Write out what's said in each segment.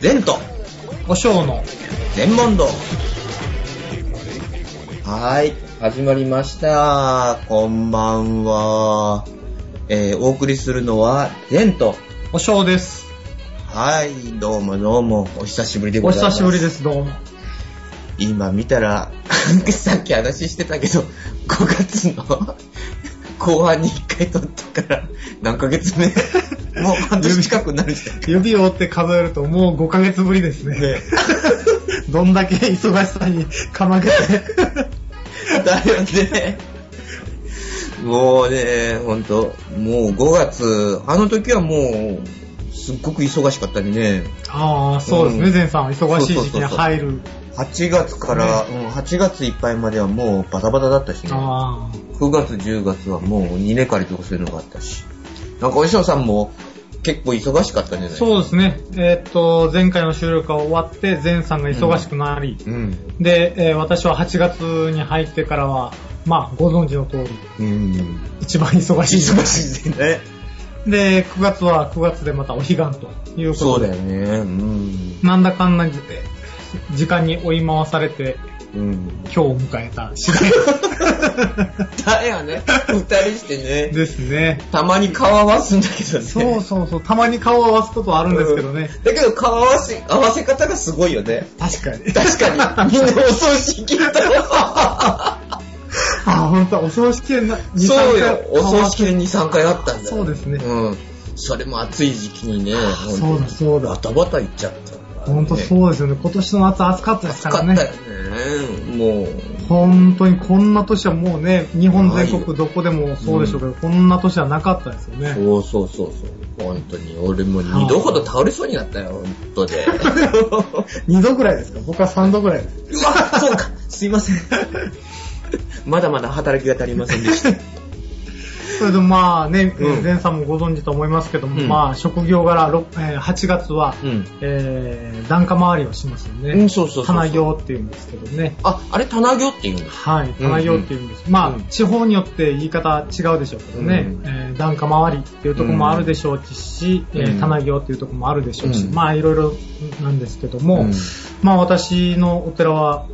善とお正の。全問答。はーい、始まりました。こんばんは。えー、お送りするのは、善と。お正です。はい、どうもどうも、お久しぶりでごおざいます。久しぶりです、どうも。今見たら、さっき話してたけど、5月の後半に1回撮ってから、何ヶ月目？もう半年近くなるじゃん。指を折って数えるともう5ヶ月ぶりですね。ね どんだけ忙しさにかまけて。だよね。もうね、ほんと、もう5月、あの時はもう、すっごく忙しかったりね。ああ、そうですね、うんさん。忙しい時期に入る。8月から、うん、8月いっぱいまではもうバタバタだったしね。あ9月、10月はもう稲刈りとかそういうのがあったし。なんかお師匠さんも結構忙しかったんじゃないあ。そうですね。えーっと、前回の収録が終わって、ゼンさんが忙しくなり、うん。で、えー私は8月に入ってからは、まあ、ご存知の通り、うん。一番忙し忙しいね。で、9月は9月でまたお彼岸ということで、そうだよね。うん。なんだかんだで、時間に追い回されて、うん。今日を迎えた次第 だよね。二人してね。ですね。たまに顔合わすんだけどね。そうそうそう、たまに顔を合わすことはあるんですけどね。だけど顔合わせ、合わせ方がすごいよね。確かに。確かに。みんなお葬式だ あ、ほんと、お葬式な、2そうよ。お葬式で2、3回あったんだよ。そうですねうん。それも暑い時期にね。そうだそうだバタバタいっちゃった。ほんとそうですよね。今年の夏暑かったですからね。暑かったよね。もう。本当にこんな年はもうね、日本全国どこでもそうでしょうけど、こんな年はなかったですよね。そうそうそうそう。本当に。俺も二度ほど倒れそうになったよ、本当で。2度ぐらいですか？僕は3度ぐらいです。うわ、そうか。すいません。まだまだ働きが足りませんでした。それでまあね、うん前さんもご存知と思いますけども、うんまあ職業柄、ろえー8月は、うん。えー、檀家回りをしますよね。うん、そうそう。棚行っていうんですけどね。あ、あれ、棚行って言うんですはい、棚行っていうんです。まあ、うん地方によって言い方違うでしょうけどね、うんえー檀家回りっていうところもあるでしょうし、うんえー棚行っていうところもあるでしょうし、うんまあいろいろなんですけども、うんまあ私のお寺は、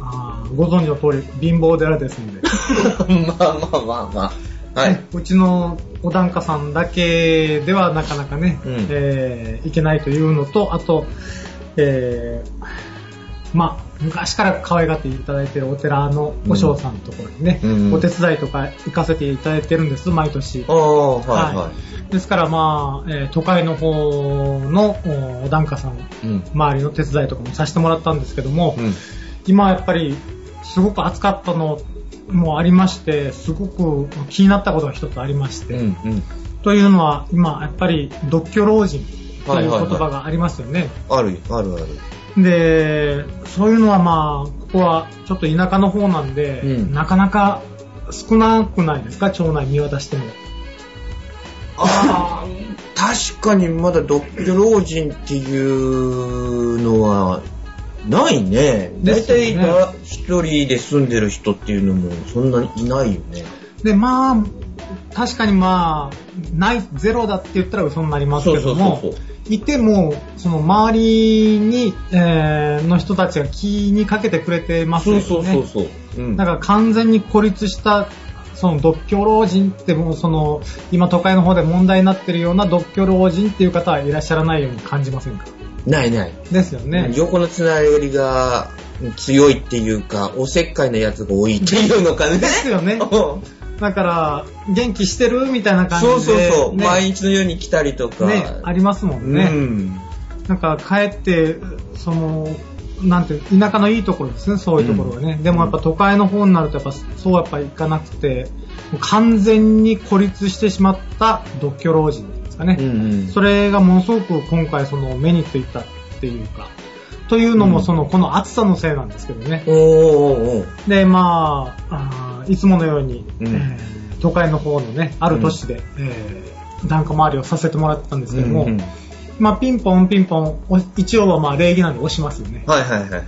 ご存知の通り貧乏寺ですので、まあまあまあまあ。はいね。うちのお檀家さんだけではなかなかね、うんえーいけないというのと、あと、えーまあ、昔から可愛がっていただいているお寺のお嬢さんのところにね、うんお手伝いとか行かせていただいてるんです、毎年はいはい。ですからまあ、えー都会の方のおお檀家さん、うん。周りの手伝いとかもさせてもらったんですけども、うん。今やっぱりすごく暑かったのもありまして、すごく気になったことが一つありまして、うん。うん。というのは今やっぱり独居老人という言はいはいはい葉がありますよね。ある、あるある。で、そういうのはまあ、ここはちょっと田舎の方なんで、うんなかなか少なくないですか？町内見渡しても。ああ、確かにまだ独居老人っていうのは、ないね。だいたいですよね一人で住んでる人っていうのもそんなにいないよね。で、まあ、確かにまあ、ない、ゼロだって言ったら嘘になりますそうそうけども、そうそう。いても、その周りに、えーの人たちが気にかけてくれてますよね。そうそうそうそう。うんだから完全に孤立した、その独居老人ってもうその、今都会の方で問題になってるような独居老人っていう方はいらっしゃらないように感じませんか？ないない。ですよね。横のつながりが強いっていうか、おせっかいなやつが多いっていうのかね。ですよね。うんだから、元気してるみたいな感じで。そうそうそう。ね毎日のように来たりとか。ね、ありますもんね。うん。なんか帰って、その、なんて田舎のいいところですね、そういうところはね。でもやっぱ都会の方になるとやっぱそうやっぱいかなくて、完全に孤立してしまった独居老人ですかね。うんうん。それがものすごく今回その目についたっていうか、というのもその、この暑さのせいなんですけどね。で、まあ、あーいつものように、うんえー都会の方のね、ある都市で、えー檀家回りをさせてもらってたんですけども、うんうんまあ、ピンポンピンポン、お一応はまあ礼儀なんで押しますよね。はいはいはいはい。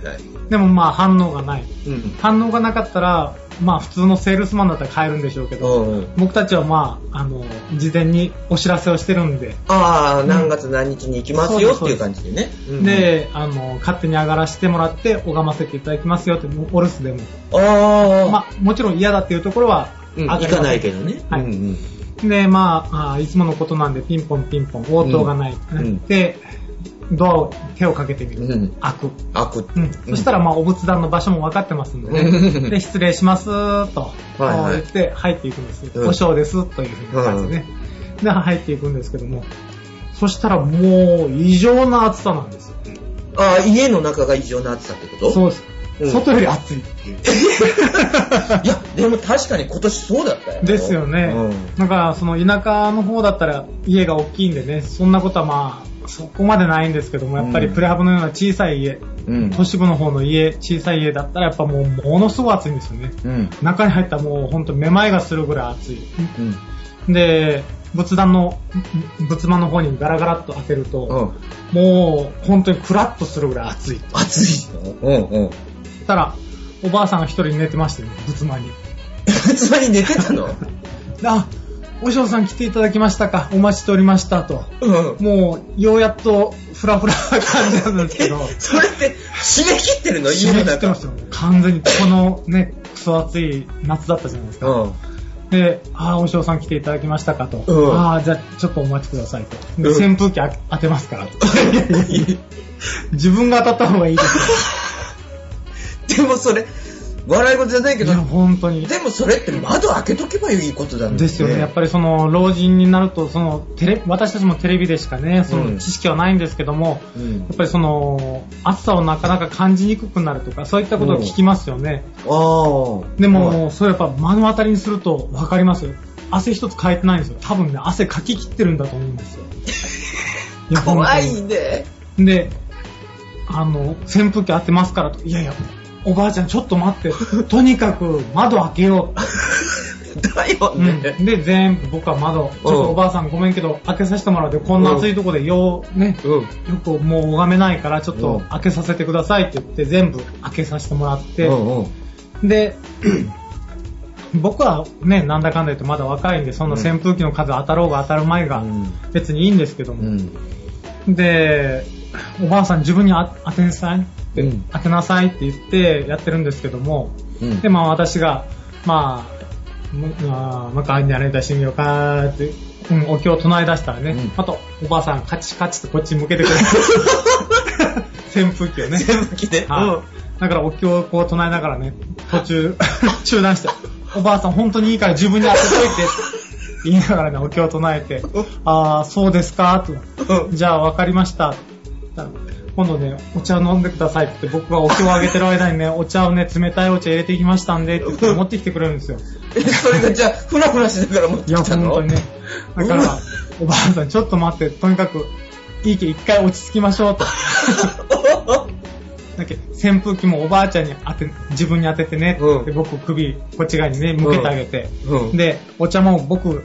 でもまあ反応がない。うん。反応がなかったら、まあ普通のセールスマンだったら買えるんでしょうけど、うんうん。僕たちはまあ、あの、事前にお知らせをしてるんで、ああ、何月何日に行きますよっていう感じでね。うんうん、で、あの、勝手に上がらせてもらって拝ませていただきますよって、お留守でも。ああ、まあ、もちろん嫌だっていうところはうん行かないけどね。はいうんうん。で、まああー、いつものことなんでピンポンピンポン、応答がない。んで、ドアを手をかけてみる。うん開く。開く。うん、そしたら、まあ、お仏壇の場所も分かってますんでうんね。で、失礼しますと、言って入っていくんです。うんお尚ですというふうな感じでね。で、入っていくんですけども、そしたらもう異常な暑さなんですよ。ああ、家の中が異常な暑さってこと？そうです。うん外より暑いっていう。いや、でも確かに今年そうだったよ。ですよね。うんだから、その田舎の方だったら家が大きいんでね、そんなことはまあ、そこまでないんですけども、やっぱりうんプレハブのような小さい家、うん。都市部の方の家、小さい家だったらやっぱもうものすごい暑いんですよね。うん。中に入ったらもう本当めまいがするぐらい暑い。うん。で、仏壇の、仏間の方にガラガラっと開けると、うん。もう本当にクラッとするぐらい暑い。暑いの？うんうん。たら、おばあさんが一人寝てましてね、仏間に。つまり寝てたの？あ、お嬢さん来ていただきましたかお待ちしておりましたと。うん。もう、ようやっと、フラフラな感じなんですけえど。それって、締め切ってるの？締め。切ってますよ。完全に、このね、クソ暑い夏だったじゃないですか。うん。で、ああ、お嬢さん来ていただきましたかと。うんああ、じゃあちょっとお待ちくださいと。で、うん扇風機あ当てますから と。自分が当たった方がいいですよ。でもそれ、笑い事じゃないけどいや、、本当に。でもそれって窓開けとけばいいことだね。ですよね。やっぱりその、老人になると、その、テレ、私たちもテレビでしかね、そうんの知識はないんですけども、うんやっぱりその、暑さをなかなか感じにくくなるとか、そういったことを聞きますよね。ああ。でも、それやっぱ目の当たりにすると分かりますよ。汗一つかいてないんですよ。多分ね、汗かき切ってるんだと思うんですよ。い や怖い本ね。で、あの、扇風機当てますからと。いやいや、おばあちゃんちょっと待って。とにかく窓開けよう。だようん、ね。で、全部僕は窓、ちょっとおばあさんごめんけど、開けさせてもらうで、こんな暑いとこでよう、ね、うん。よくもう拝めないから、ちょっとうん開けさせてくださいって言って、全部開けさせてもらって、うんうん。で、僕はね、なんだかんだ言ってまだ若いんで、そんな扇風機の数当たろうが当たる前がうん別にいいんですけどうも。ん。で、おばあさん自分にあ当てなさいって、うん開けなさいって言ってやってるんですけども、うんで、まあ私が、まあ、むまあ、まあ、にあれだしみようかーって、うん、お経を唱え出したらね、うんあと、おばあさんカチカチってこっち向けてくれる。扇風機をね。扇風機で？はいだからお経をこう唱えながらね、途中、中断して、おばあさん本当にいいから自分に当てといて 言いながらね、お経を唱えて、ああ、そうですかと。うん。じゃあ分かりました。今度ね、お茶飲んでくださいって僕がお経をあげてる間にね、お茶をね、冷たいお茶入れてきましたんでって言って持ってきてくれるんですよ。え、それがじゃあ、ふらふらしながら持っていや、きたの？本当にね。だから、おばあさんちょっと待って、とにかく、いいけ、一回落ち着きましょうと。だっけ扇風機もおばあちゃんに当て、自分に当ててね、うんで僕首こっち側にね、向けてあげて、うんで、お茶も僕、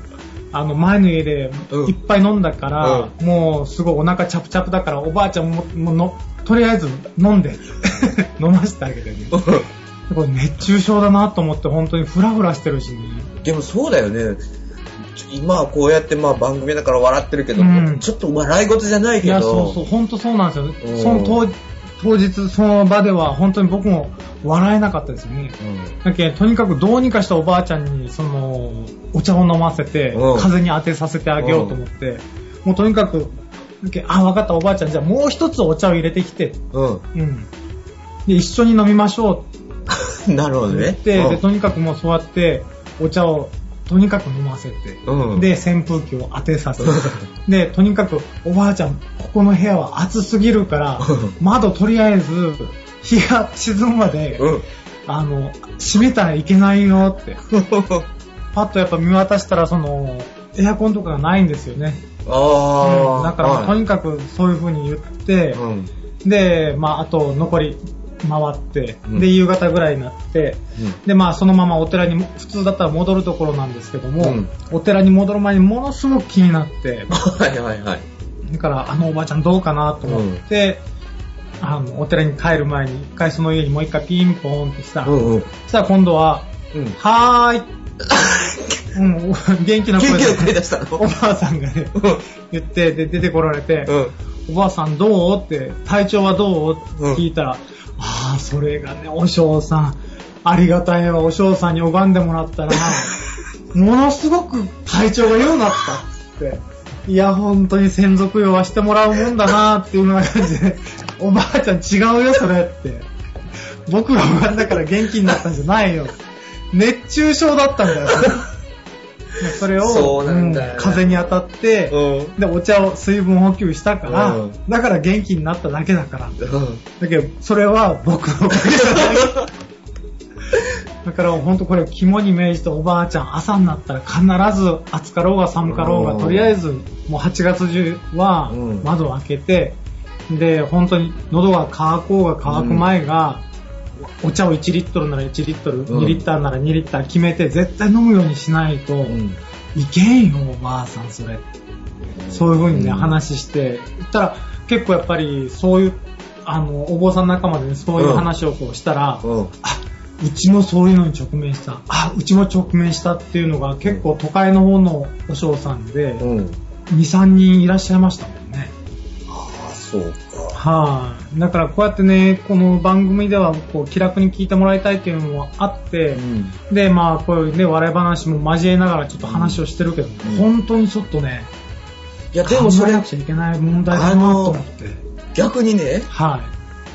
あの前の家でうんいっぱい飲んだから、もうすごいお腹チャプチャプだからおばあちゃんももうのとりあえず飲んで 飲ませてあげてね。これ熱中症だなと思って本当にフラフラしてるしね。でもそうだよね。今はこうやってまあ番組だから笑ってるけど、うんちょっと笑い事じゃないけど。いや、そうそう、本当そうなんですよ。その当当日、その場では本当に僕も笑えなかったですよね。うん。だけどとにかくどうにかしたおばあちゃんに、その、お茶を飲ませてうん、風に当てさせてあげようと思って、もうとにかく、だけあ、わかったおばあちゃん、じゃあもう一つお茶を入れてきて、ううん。で、一緒に飲みましょん。なるほどね。で、とにかくもうそうやって、お茶をとにかく飲ませて、うんで、扇風機を当てさせて、で、とにかく、おばあちゃん、ここの部屋は暑すぎるからうん、窓とりあえず、日が沈むまで、うん。あの、閉めたらいけないよって。パッとやっぱ見渡したら、その、エアコンとかがないんですよね。ああ。だから、はいとにかくそういう風に言って、うん。で、まあ、あと残り回って、うんで、夕方ぐらいになって、で、まあ、そのままお寺にも、普通だったら戻るところなんですけども、うんお寺に戻る前にものすごく気になって、はいはいはい。だから、あのおばあちゃんどうかなと思って、あの、お寺に帰る前に一回その家にもう一回ピンポーンってしたら、うんうん。そしたら今度は、うん。はーい。うん、元気な声出したの？おばあさんがね、言って、で、出てこられて、うん。おばあさんどう？って、体調はどう？って聞いたら、ああ、それがね、お嬢さん、ありがたいわ、お嬢さんに拝んでもらったら、ものすごく体調が良くなったって。いや、本当に専属用はしてもらうもんだなっていうような感じで、おばあちゃん違うよ、それって。僕が拝んだから元気になったんじゃないよ。熱中症だったんだよ、それそれを、そうなんだようん風に当たって、うん。で、お茶を水分補給したから、うんだから元気になっただけだから。うん。だけど、それは僕のおかげじゃない。だから本当これを肝に銘じておばあちゃん朝になったら必ず暑かろうが寒かろうがうんとりあえずもう8月中はうん窓を開けてで本当に喉が渇こうが渇く前がお茶を1リットルなら1リットルん2リッターなら2リッター決めて絶対飲むようにしないとうん。いけんよおばあさんそれそういう風にね、うん話して、言ったら、結構やっぱり、そういう、あの、お坊さん仲間でね、そういう話をこうしたら、うん。あ、うちもそういうのに直面した。あ、うちも直面したっていうのが結構都会の方のお嬢さんで、うん。2、3人いらっしゃいましたもんね。ああ、そうか。はい、だからこうやってね、この番組ではこう気楽に聞いてもらいたいっていうのもあって、ん。で、まあ、こういうね、笑い話も交えながらちょっと話をしてるけど、うん本当にちょっとね、いや、でもそれなく、ちゃいけない問題だなと思って。逆にね、は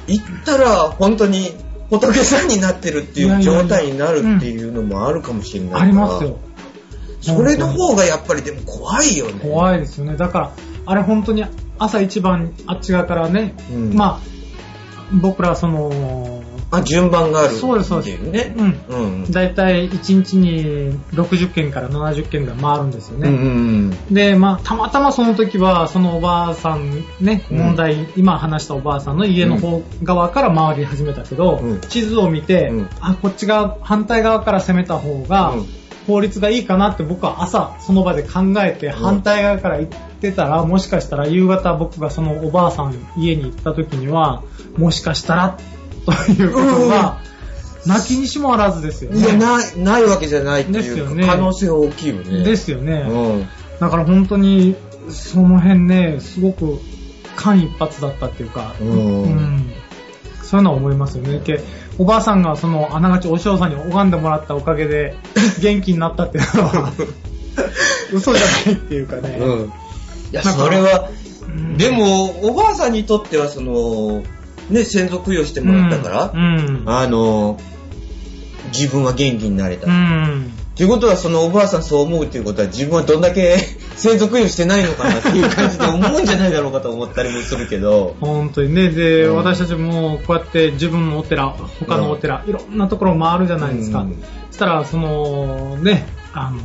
い。行ったら本当に仏さんになってるっていう状態になるっていうのもあるかもしれないから。ありますよ。それの方がやっぱりでも怖いよね。怖いですよね。だから、あれ本当に朝一番あっち側からね、うんまあ、僕らその、あ、順番があるそうですそうですね。うん。うん。だいたい1日に60件から70件が回るんですよね。うんうんで、まあ、たまたまその時は、そのおばあさんね、うん問題、今話したおばあさんの家の方側から回り始めたけど、うん地図を見て、うんあ、こっち側、反対側から攻めた方が、うん法律がいいかなって僕は朝その場で考えて反対側から行ってたら、もしかしたら夕方僕がそのおばあさん家に行った時には、もしかしたらということが、泣きにしもあらずですよいや、ね。ない、ないわけじゃないっていうですよね可能性は大きいよね。ですよね。うん。だから本当に、その辺ね、すごく間一髪だったっていうか、うんそういうのは思いますよね。けおばあさんがその、あながちお嬢さんに拝んでもらったおかげで、元気になったっていうのは、嘘じゃないっていうかね。うん。いや、それは、うんでも、おばあさんにとっては、その、ね、先祖供養してもらったから、うん。あの、自分は元気になれた。うっん。ていうことは、そのおばあさんそう思うっていうことは、自分はどんだけ先祖供養してないのかなっていう感じで思うんじゃないだろうかと思ったりもするけど。本当にね。で、うん私たちもこうやって自分のお寺、他のお寺、いろんなところ回るじゃないですか。うんそしたら、その、ね、あの、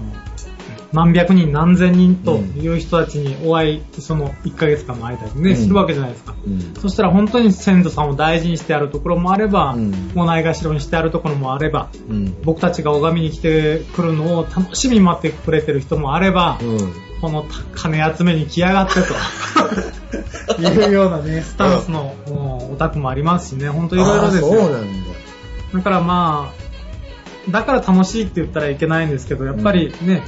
何百人何千人という人たちにお会い、その1ヶ月間の間にね、うんするわけじゃないですか。うんそしたら本当に先祖さんを大事にしてあるところもあれば、うんもうないがしろにしてあるところもあれば、うん。僕たちが拝みに来てくるのを楽しみに待ってくれてる人もあれば、うん。この金集めに来やがってと いうようなね、スタンスのもうオタクもありますしね、本当いろいろですよ。そうなんだ。だからまあ、だから楽しいって言ったらいけないんですけど、やっぱりね、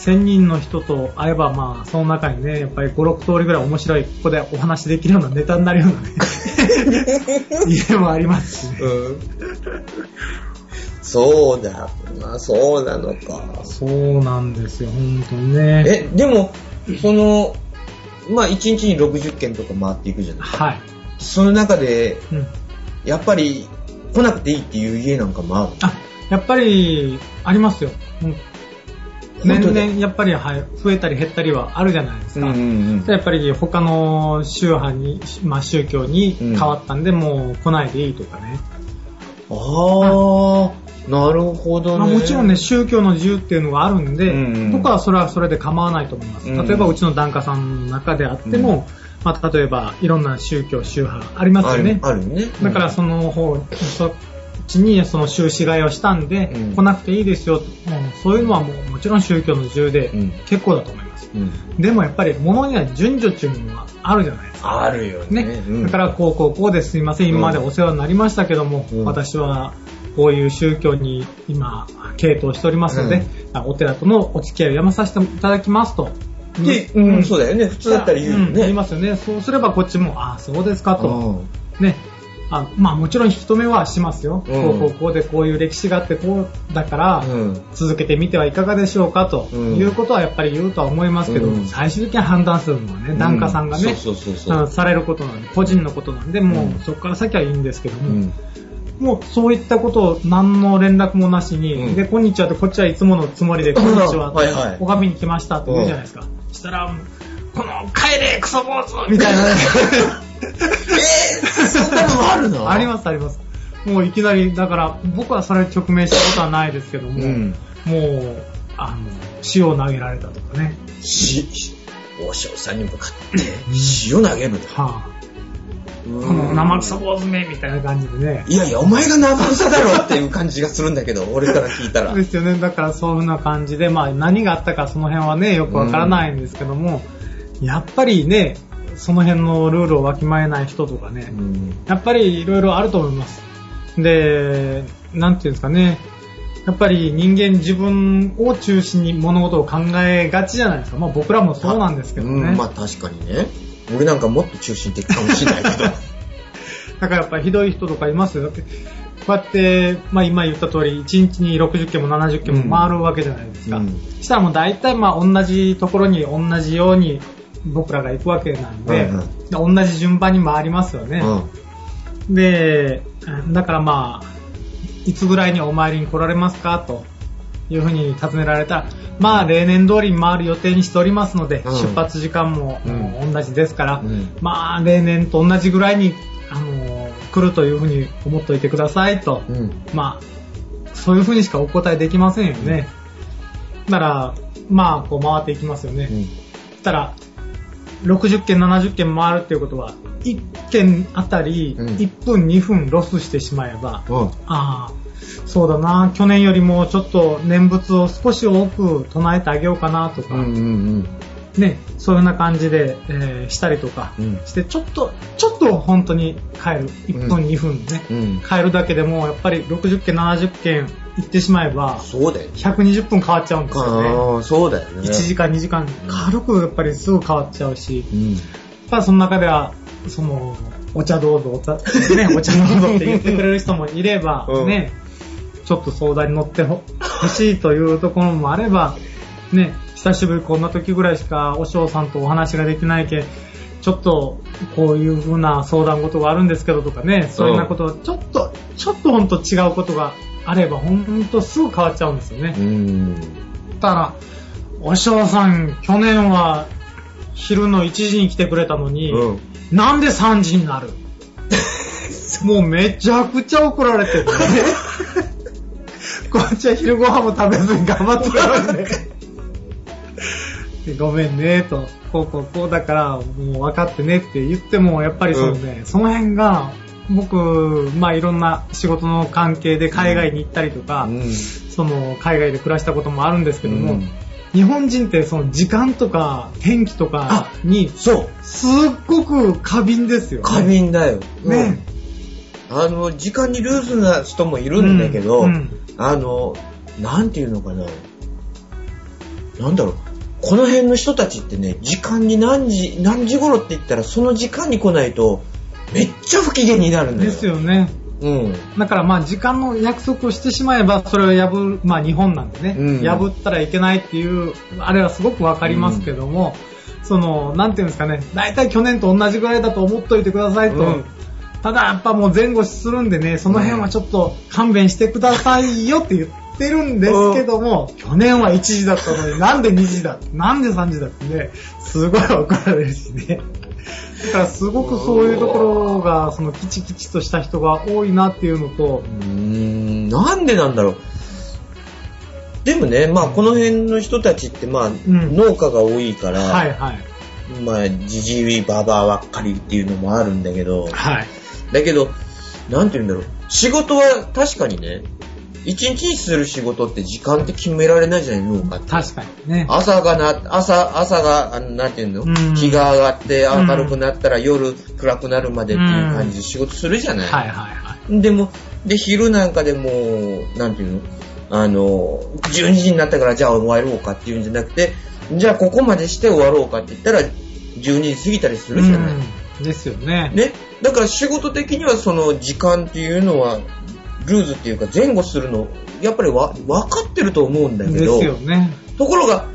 1000人の人と会えばまあ、その中にね、やっぱり5、6通りぐらい面白い、ここでお話できるようなネタになるようなね、家もありますしね。うん。そうだ。まあ、そうなのか。そうなんですよ、本当にね。え、でも、その、まあ、1日に60件とか回っていくじゃないはい。その中で、うん。やっぱり、来なくていいっていう家なんかもあるあ、やっぱり、ありますよ。うん年々、やっぱり、はい、増えたり減ったりはあるじゃないですか。んやっぱり他の宗派に、まあ、宗教に変わったんで、もう来ないでいいとかね。ああ、なるほどね。まあ、もちろんね、宗教の自由っていうのがあるんで、うんうん僕はそれはそれで構わないと思います。うん例えば、うちの檀家さんの中であっても、まあ、例えば、いろんな宗教、宗派ありますよね。あるよね。だから、その方、そっちにその収支買いをしたんで、うん来なくていいですよと、うんそういうのはもうもちろん宗教の自由でうん結構だと思います。うん。でもやっぱり物には順序っていうものがあるじゃないですか。あるよね。ね。うんだから、こう、こう、こうですいません。今までお世話になりましたけども、うん私は、こういう宗教に今、傾倒しておりますので、お寺とのお付き合いをやめさせていただきますと。で、うん、そうだよね。普通だったら言うよん言いね。ますよね。そうすればこっちも、ああ、そうですかと。うんね。あまあもちろん引き止めはしますよ。うん。こうこうこうでこういう歴史があってこうだから、うん。続けてみてはいかがでしょうかとうん。いうことはやっぱり言うとは思いますけど、うん。最終的に判断するのはね、檀家さんがね、されることなんで、個人のことなんで、もう、うんそこから先はいいんですけども、うん。もうそういったことを何の連絡もなしに、うん。で、こんにちはってこっちはいつものつもりで、こんにちは、はいはい。拝みに来ましたって言うじゃないですか。したら、この帰れクソ坊主みたいなね。えー、そんなのもあるの？ありますあります。もういきなり、だから僕はそれ直面したことはないですけども、うんもう、あの、塩を投げられたとかね。し、王将さんに向かって、塩投げると。はあ、ここの生臭坊主めみたいな感じでね。いやいや、お前が生臭だろっていう感じがするんだけど、俺から聞いたら。ですよね。だからそういうふうな感じで、まあ何があったかその辺はね、よくわからないんですけども、やっぱりね、その辺のルールをわきまえない人とかね、うんやっぱりいろいろあると思います。で、なんていうんですかね、やっぱり人間自分を中心に物事を考えがちじゃないですか。まあ僕らもそうなんですけどね。うんまあ確かにね。俺なんかもっと中心的かもしれないけど。だからやっぱりひどい人とかいますよ。だってこうやって、まあ今言った通り、1日に60件も70件も回るわけじゃないですか。うんしたらもう大体まあ同じところに同じように僕らが行くわけなんで、うんで同じ順番に回りますよね。で、だからまあ、いつぐらいにお参りに来られますかというふうに尋ねられたら、まあ例年通りに回る予定にしておりますので、うん出発時間も、同じですから、うんまあ例年と同じぐらいに、あの来るというふうに思っておいてくださいと、うん。うん。まあ、そういうふうにしかお答えできませんよね。だから、まあ、こう回っていきますよね。うんそしたら、60件、70件回るっていうことは、1件あたりうん1分、2分ロスしてしまえば、うん。ああ、そうだな、去年よりもちょっと念仏を少し多く唱えてあげようかなとか、うんうんね、そういうような感じで、えーしたりとかうんして、ちょっと、ちょっと本当に帰る。1分、うん2分ね。うん。帰るだけでも、やっぱり60件、70件行ってしまえば、そうだよね。120分変わっちゃうんですよね。そうだよね。1時間、2時間、軽くやっぱりすぐ変わっちゃうし、うん。ただその中では、その、お茶どうぞ、お茶、ね、お茶どうぞって言ってくれる人もいれば、うんね、ちょっと相談に乗ってほ欲しいというところもあれば、ね、久しぶりこんな時ぐらいしかお嬢さんとお話ができないけ、ちょっとこういう風な相談事があるんですけどとかね、そういうようなことをちょっと、ちょっとほんと違うことがあれば、ほんとすぐ変わっちゃうんですよね。うん。だから、お嬢さん、去年は昼の1時に来てくれたのに、うん。なんで3時になる？もうめちゃくちゃ怒られてるね。こっちは昼ご飯も食べずに頑張ってるのにね。で ごめんね、と。こうこうこうだから、もう分かってねって言っても、やっぱりそのね、その辺が、僕、まあいろんな仕事の関係で海外に行ったりとか、うん。その海外で暮らしたこともあるんですけども、うん日本人ってその時間とか天気とかにそう。すっごく過敏ですよね。過敏だよ。ね。うん。あの、時間にルーズな人もいるんだけど、うんうんあの、なんていうのかな。なんだろう。この辺の人たちってね、時間に何時、何時頃って言ったら、その時間に来ないと、めっちゃ不機嫌になるんだよ。ですよね。うん。だからまあ時間の約束をしてしまえばそれを破る、まあ日本なんでね、うん破ったらいけないっていう、あれはすごくわかりますけども、その、なんていうんですかね、大体去年と同じぐらいだと思っといてくださいと。うんただやっぱもう前後するんでね、その辺はちょっと勘弁してくださいよって言ってるんですけども、去年は1時だったのになんで2時だなんで3時だってね、すごい怒られるしね。だからすごくそういうところが、そのキチキチとした人が多いなっていうのとう、ーん、なんでなんだろう。でもね、まあこの辺の人たちってまあ、ん農家が多いから、はいはい。まあじじいばばばっかりっていうのもあるんだけど、はい。だけど、なんて言うんだろう。仕事は確かにね、一日にする仕事って時間って決められないじゃない脳が。確かにね。朝がな、朝、朝が、あのなんていうの、うん日が上がって明るくなったら夜暗くなるまでっていう感じで仕事するじゃない、はいはいはい。でも、で、昼なんかでもう、なんていうの？あの、12時になったからじゃあ終わろうかっていうんじゃなくて、じゃあここまでして終わろうかって言ったら、12時過ぎたりするじゃない、うんですよね。ね？だから仕事的にはその時間っていうのは、ルーズっていうか前後するの、やっぱりわ分かってると思うんだけでど、すよね。ところが、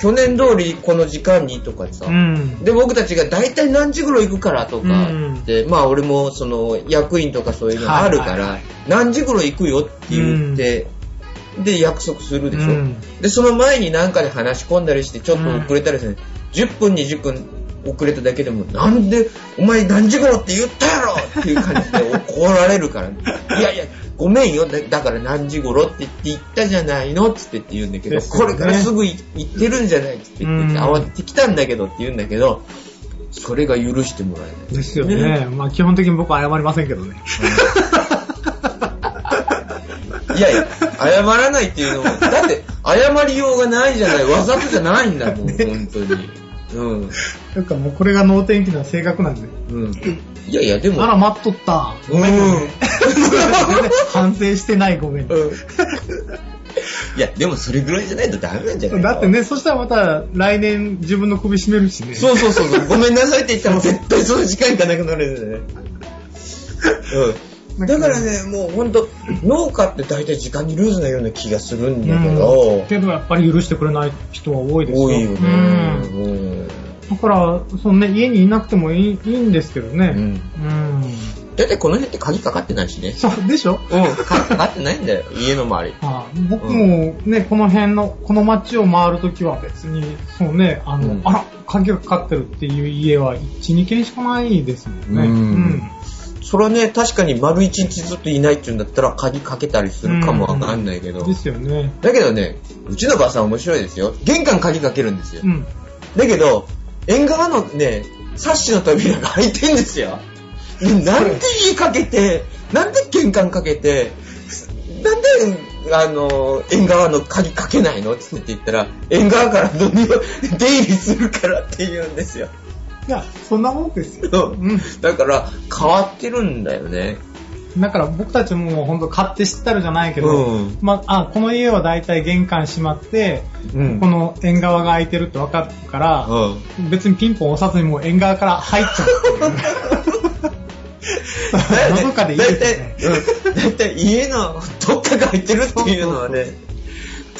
去年通りこの時間にとかさ、うん。で、僕たちが大体何時頃行くからとかうん。で、まあ俺もその役員とかそういうのがあるから、何時頃行くよって言って、で、約束するでしょ、うん。で、その前に何かで話し込んだりして、ちょっと遅れたりする、10分、20分遅れただけでも、なんで、お前何時頃って言ったやろっていう感じで怒られるから、いやいや、ごめんよ、だだから何時頃って言って言ったじゃないのってって言うんだけど、ねこれからすぐ行ってるんじゃないって言って、うん慌ててきたんだけどって言うんだけど、それが許してもらえない。ですよね。まあ基本的に僕は謝りませんけどね。いやいや、謝らないっていうのも、だって謝りようがないじゃない、わざとじゃないんだもん、本当に。うん。なんかもうこれが能天気な性格なんで。うん。いやいや、でも、あら、待っとった。うん。反省してないごめん。うんいや、でもそれぐらいじゃないとダメなんじゃないだって。ね、そしたらまた来年自分の首絞めるしね。そうそうそうそう、ごめんなさいって言ったら絶対その時間いかなくなるよね。うん。だからね、もうほんと、農家って大体時間にルーズなような気がするんだけど、けどやっぱり許してくれない人は多いですよ。多いよね。うんうんだから、そのね、家にいなくてもいいいいんですけどね。うん。うん。だってこの辺って鍵かかってないしね。そう、でしょ？うん、かかってないんだよ、家の周り。あ僕もね、この辺の、この街を回るときは別に、そうね、あの、うんあら、鍵がかかってるっていう家は1、2軒しかないですもんね。うんそれはね、確かに丸一日ずっといないっていうんだったら鍵かけたりするかもわかんないけど。ですよね。だけどね、うちのばあさん面白いですよ。玄関鍵かけるんですよ。うん。だけど、縁側のね、サッシの扉が開いてんですよ。ねなんで家かけて、なんで玄関かけて、なんで、あの、縁側の鍵かけないの？って言ったら、縁側から出入りするからって言うんですよ。いや、そんなもんですよ。うん。だから、変わってるんだよね。だから僕たちももうほんと買って知ったるじゃないけど、うんまあ、あ、この家はだいたい玄関閉まって、うんこの縁側が開いてるって分かるから、うん。別にピンポン押さずにもう縁側から入っちゃうっていう。どこかでいいですね。だ家のどっかが入ってるっていうのはね、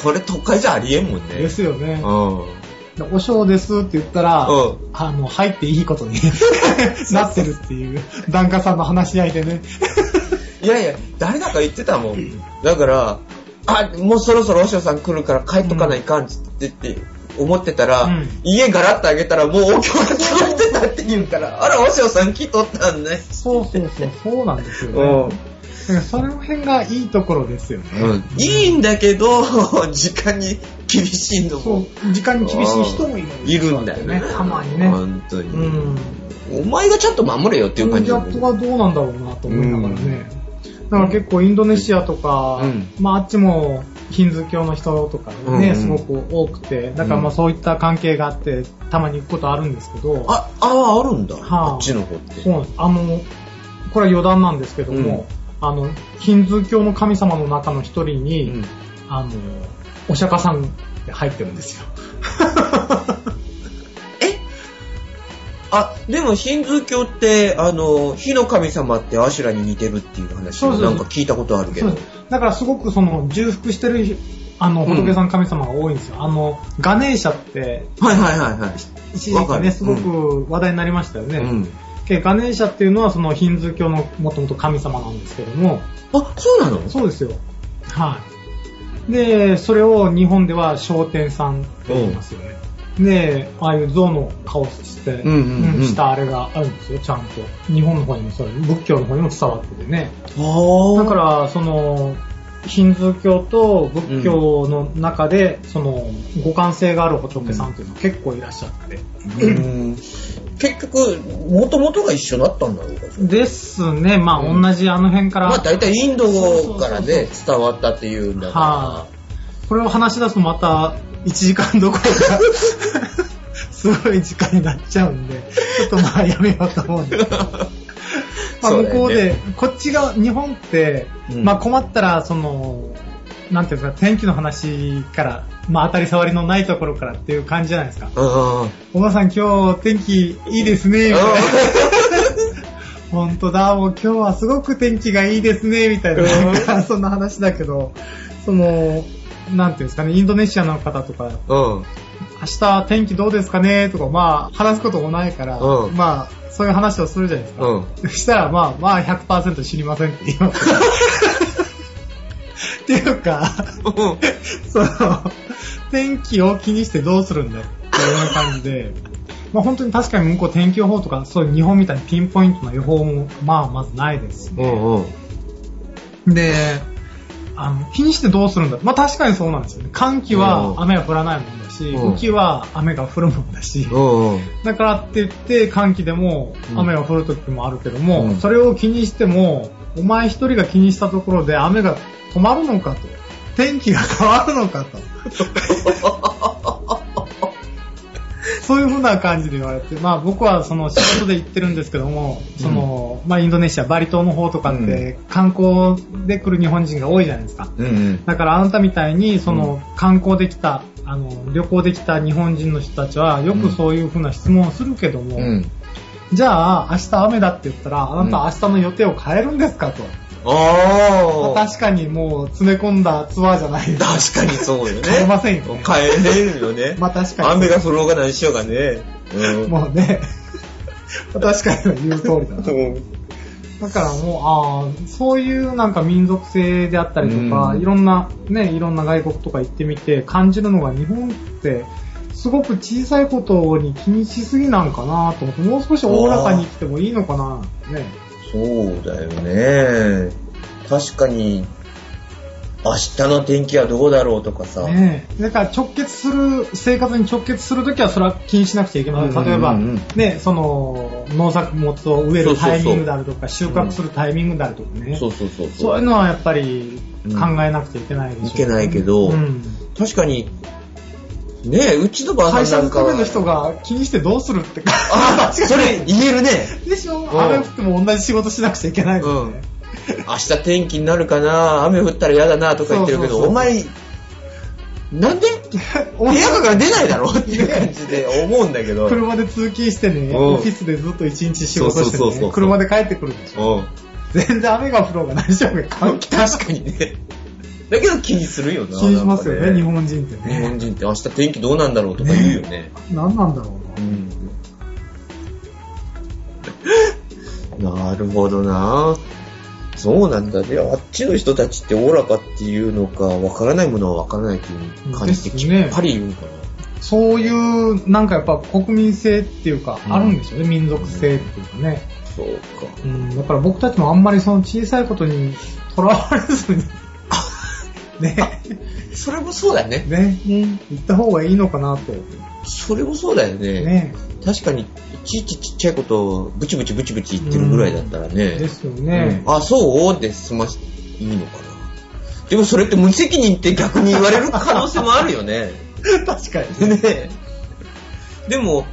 これ都会じゃありえんもんね。ですよね。うん。でお尚ですって言ったら、うんあの、入っていいことに なってるっていう、檀家さんの話し合いでね。いやいや、誰だか言ってたもん。だから、あ、もうそろそろおしょさん来るから帰っとかないかんってって思ってたら、うん家ガラッと開けたらもうお経が聞こえてたって言うから、あら、おしょさん来とったんね。そうそうそう、そうなんですよね。その辺がいいところですよね。うん、いいんだけど、時間に厳しいのそもう、時間に厳しい人もいるいるんだよね。たまにね。本当に。うん。お前がちゃんと守れよっていう感じギャップはどうなんだろうなと思いながらね。だから結構インドネシアとか、うんまああっちもヒンズー教の人とかね、うんうんすごく多くて、だからまあそういった関係があって、たまに行くことあるんですけど、あ、あ、あるんだ。はああっちの方って。そうなんです。あの、これは余談なんですけども、あの、ヒンズー教の神様の中の一人に、うんあの、お釈迦さん入ってるんですよ。え？あ、でもヒンズー教って、あの、火の神様ってアシュラに似てるっていう話そうそうなんか聞いたことあるけどだからすごくその重複してるあの仏さん神様が多いんですよ。あの、ガネーシャってはいはいはいはい。一時期ね、すごく話題になりましたよね。うん。でガネーシャっていうのはそのヒンズー教のもともと神様なんですけども、あ、そうなの？そうですよ。はい。で、それを日本では商店さんって言いますよね。で、ああいう象の顔して、うんうんうんしたあれがあるんですよ、ちゃんと。日本の方にもそう、仏教の方にも伝わっててね。あだから、その、ヒンズー教と仏教の中で、その、互換性がある仏さんっていうのは結構いらっしゃって。うん。結局、もともとが一緒だったんだろうか。ですね。まあ、うん同じあの辺から。まあ大体インドからね、伝わったっていうんだはかこれを話し出すとまた1時間どころか、すごい時間になっちゃうんで、ちょっとまあやめようと思うんで。まあ向こうで、こっち側、日本って、うんまあ困ったら、その、なんていうか、天気の話から、まあ当たり障りのないところからっていう感じじゃないですか。おばさん今日天気いいですね、みたいな。本当だ、もう今日はすごく天気がいいですね、みたいな、なんかそんな話だけど、その、なんていうんですかね、インドネシアの方とか、うん。明日天気どうですかねとか、まあ、話すこともないから、うんまあ、そういう話をするじゃないですか。うん。そしたら、まあ、まあ100%知りませんって言います。っていうか、その、天気を気にしてどうするんだっていう感じで、まあ本当に確かに向こう天気予報とか、そういう日本みたいにピンポイントな予報も、まあまずないですし、うんうん。で、あの、気にしてどうするんだまあ確かにそうなんですよね。寒気は雨が降らないもんだし、うん雨季は雨が降るもんだし、うんうん。だからって言って寒気でも雨が降る時もあるけども、うんそれを気にしても、お前一人が気にしたところで雨が止まるのかと。天気が変わるのかと。そういうふうな感じで言われて、まあ僕はその仕事で行ってるんですけども、その、まあインドネシア、バリ島の方とかって観光で来る日本人が多いじゃないですか。うんうん。だからあなたみたいに、その、観光できた、あの、旅行できた日本人の人たちは、よくそういうふうな質問をするけども、うん。じゃあ、明日雨だって言ったら、あなた明日の予定を変えるんですかと。まあ確かにもう詰め込んだツアーじゃないですか。確かにそうよね。変えませんよね変えれるよね。まあ確かに。雨が降ろうが何しようがね。うん。もうね、確かに言う通りだな。うんだからもう、ああ、そういうなんか民族性であったりとか、うんいろんな、ね、いろんな外国とか行ってみて感じるのが日本って、すごく小さいことに気にしすぎなんかなと思って、もう少しおおらかに生きてもいいのかな、ね。そうだよね。確かに、明日の天気はどうだろうとかさ。ねえ。だから直結する、生活に直結するときはそれは気にしなくちゃいけない。例えば、うんうんうんね、その、農作物を植えるタイミングであるとか、収穫するタイミングであるとかね。そうそうそうそういうのはやっぱりうん考えなくちゃいけないでしょう、いけないけどうん確かに、ねえ、うちのばあ会社さんなんかは。勤めの人が気にしてどうするって。あ、それ言えるね。でしょ？ん雨降っても同じ仕事しなくちゃいけないのね。明日天気になるかな雨降ったら嫌だなとか言ってるけど、そうそうそうお前、なんで？部屋から出ないだろっていう感じで思うんだけど。車で通勤してね、うんオフィスでずっと一日仕事してね、そうそうそうそう車で帰ってくるでしょ。うん全然雨が降ろうが何しようが関係ない確かにね。だけど気にするよな。気にしますよね、なんか日本人って日ね。本人って明日天気どうなんだろうとか言うよね。何なんだろうな。うん。なるほどな。そうなんだね。あっちの人たちっておおらかっていうのか、わからないものはわからないっていう感じできっぱり言うんかな。そういう、なんかやっぱ国民性っていうか、うんあるんでしょうね、民族性っていうかね。そうか。うん、だから僕たちもあんまりその小さいことにとらわれずに、ね、それもそうだね。ね、行った方がいいのかなと。それもそうだよね。ね。確かに、いちいちちっちゃいことをブチブチブチブチ言ってるぐらいだったらね。ですよね。うんあ、そう？で済まし、いいのかな。でもそれって無責任って逆に言われる可能性もあるよね。確かにね。ねでも、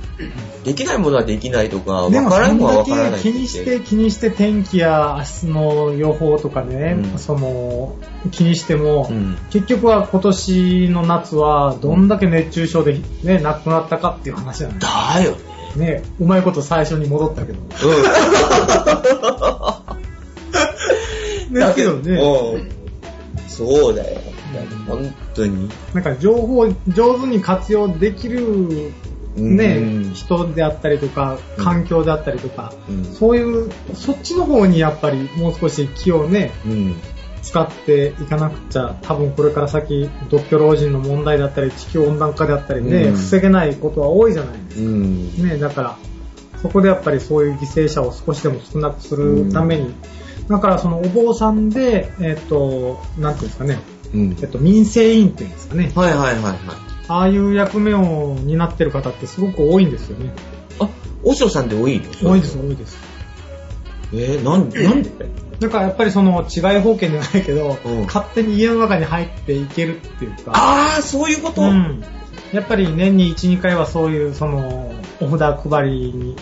できないものはできないとか、わでもからんものはわそんだからないけ気にして、気にして天気や明日の予報とかね、うんその、気にしても、うん結局は今年の夏はどんだけ熱中症でね、亡くなったかっていう話じゃないだよね。ね、うまいこと最初に戻ったけど。うん。ですけどね、うんそうだよ。本当に。なんか情報を上手に活用できるね、うん人であったりとか、うん環境であったりとか、うんそういう、そっちの方にやっぱりもう少し気をね、うん。使っていかなくちゃ、多分これから先、独居老人の問題だったり、地球温暖化であったりね、うん防げないことは多いじゃないですうん。か。ね、だから、そこでやっぱりそういう犠牲者を少しでも少なくするために、だからそのお坊さんで、えっ、と、なんていうんですかね、うんえっ、と、民生委員っていうんですかね、はいはいはいはい。ああいう役目を担ってる方ってすごく多いんですよね。あ、お嬢さんで多いの？多いです、多いです。えー、なんなんで？だからやっぱりその違い保険じゃないけど、うん。勝手に家の中に入っていけるっていうか、ああ、そういうこと、うん、やっぱり年に1、2回はそういうそのお札配りに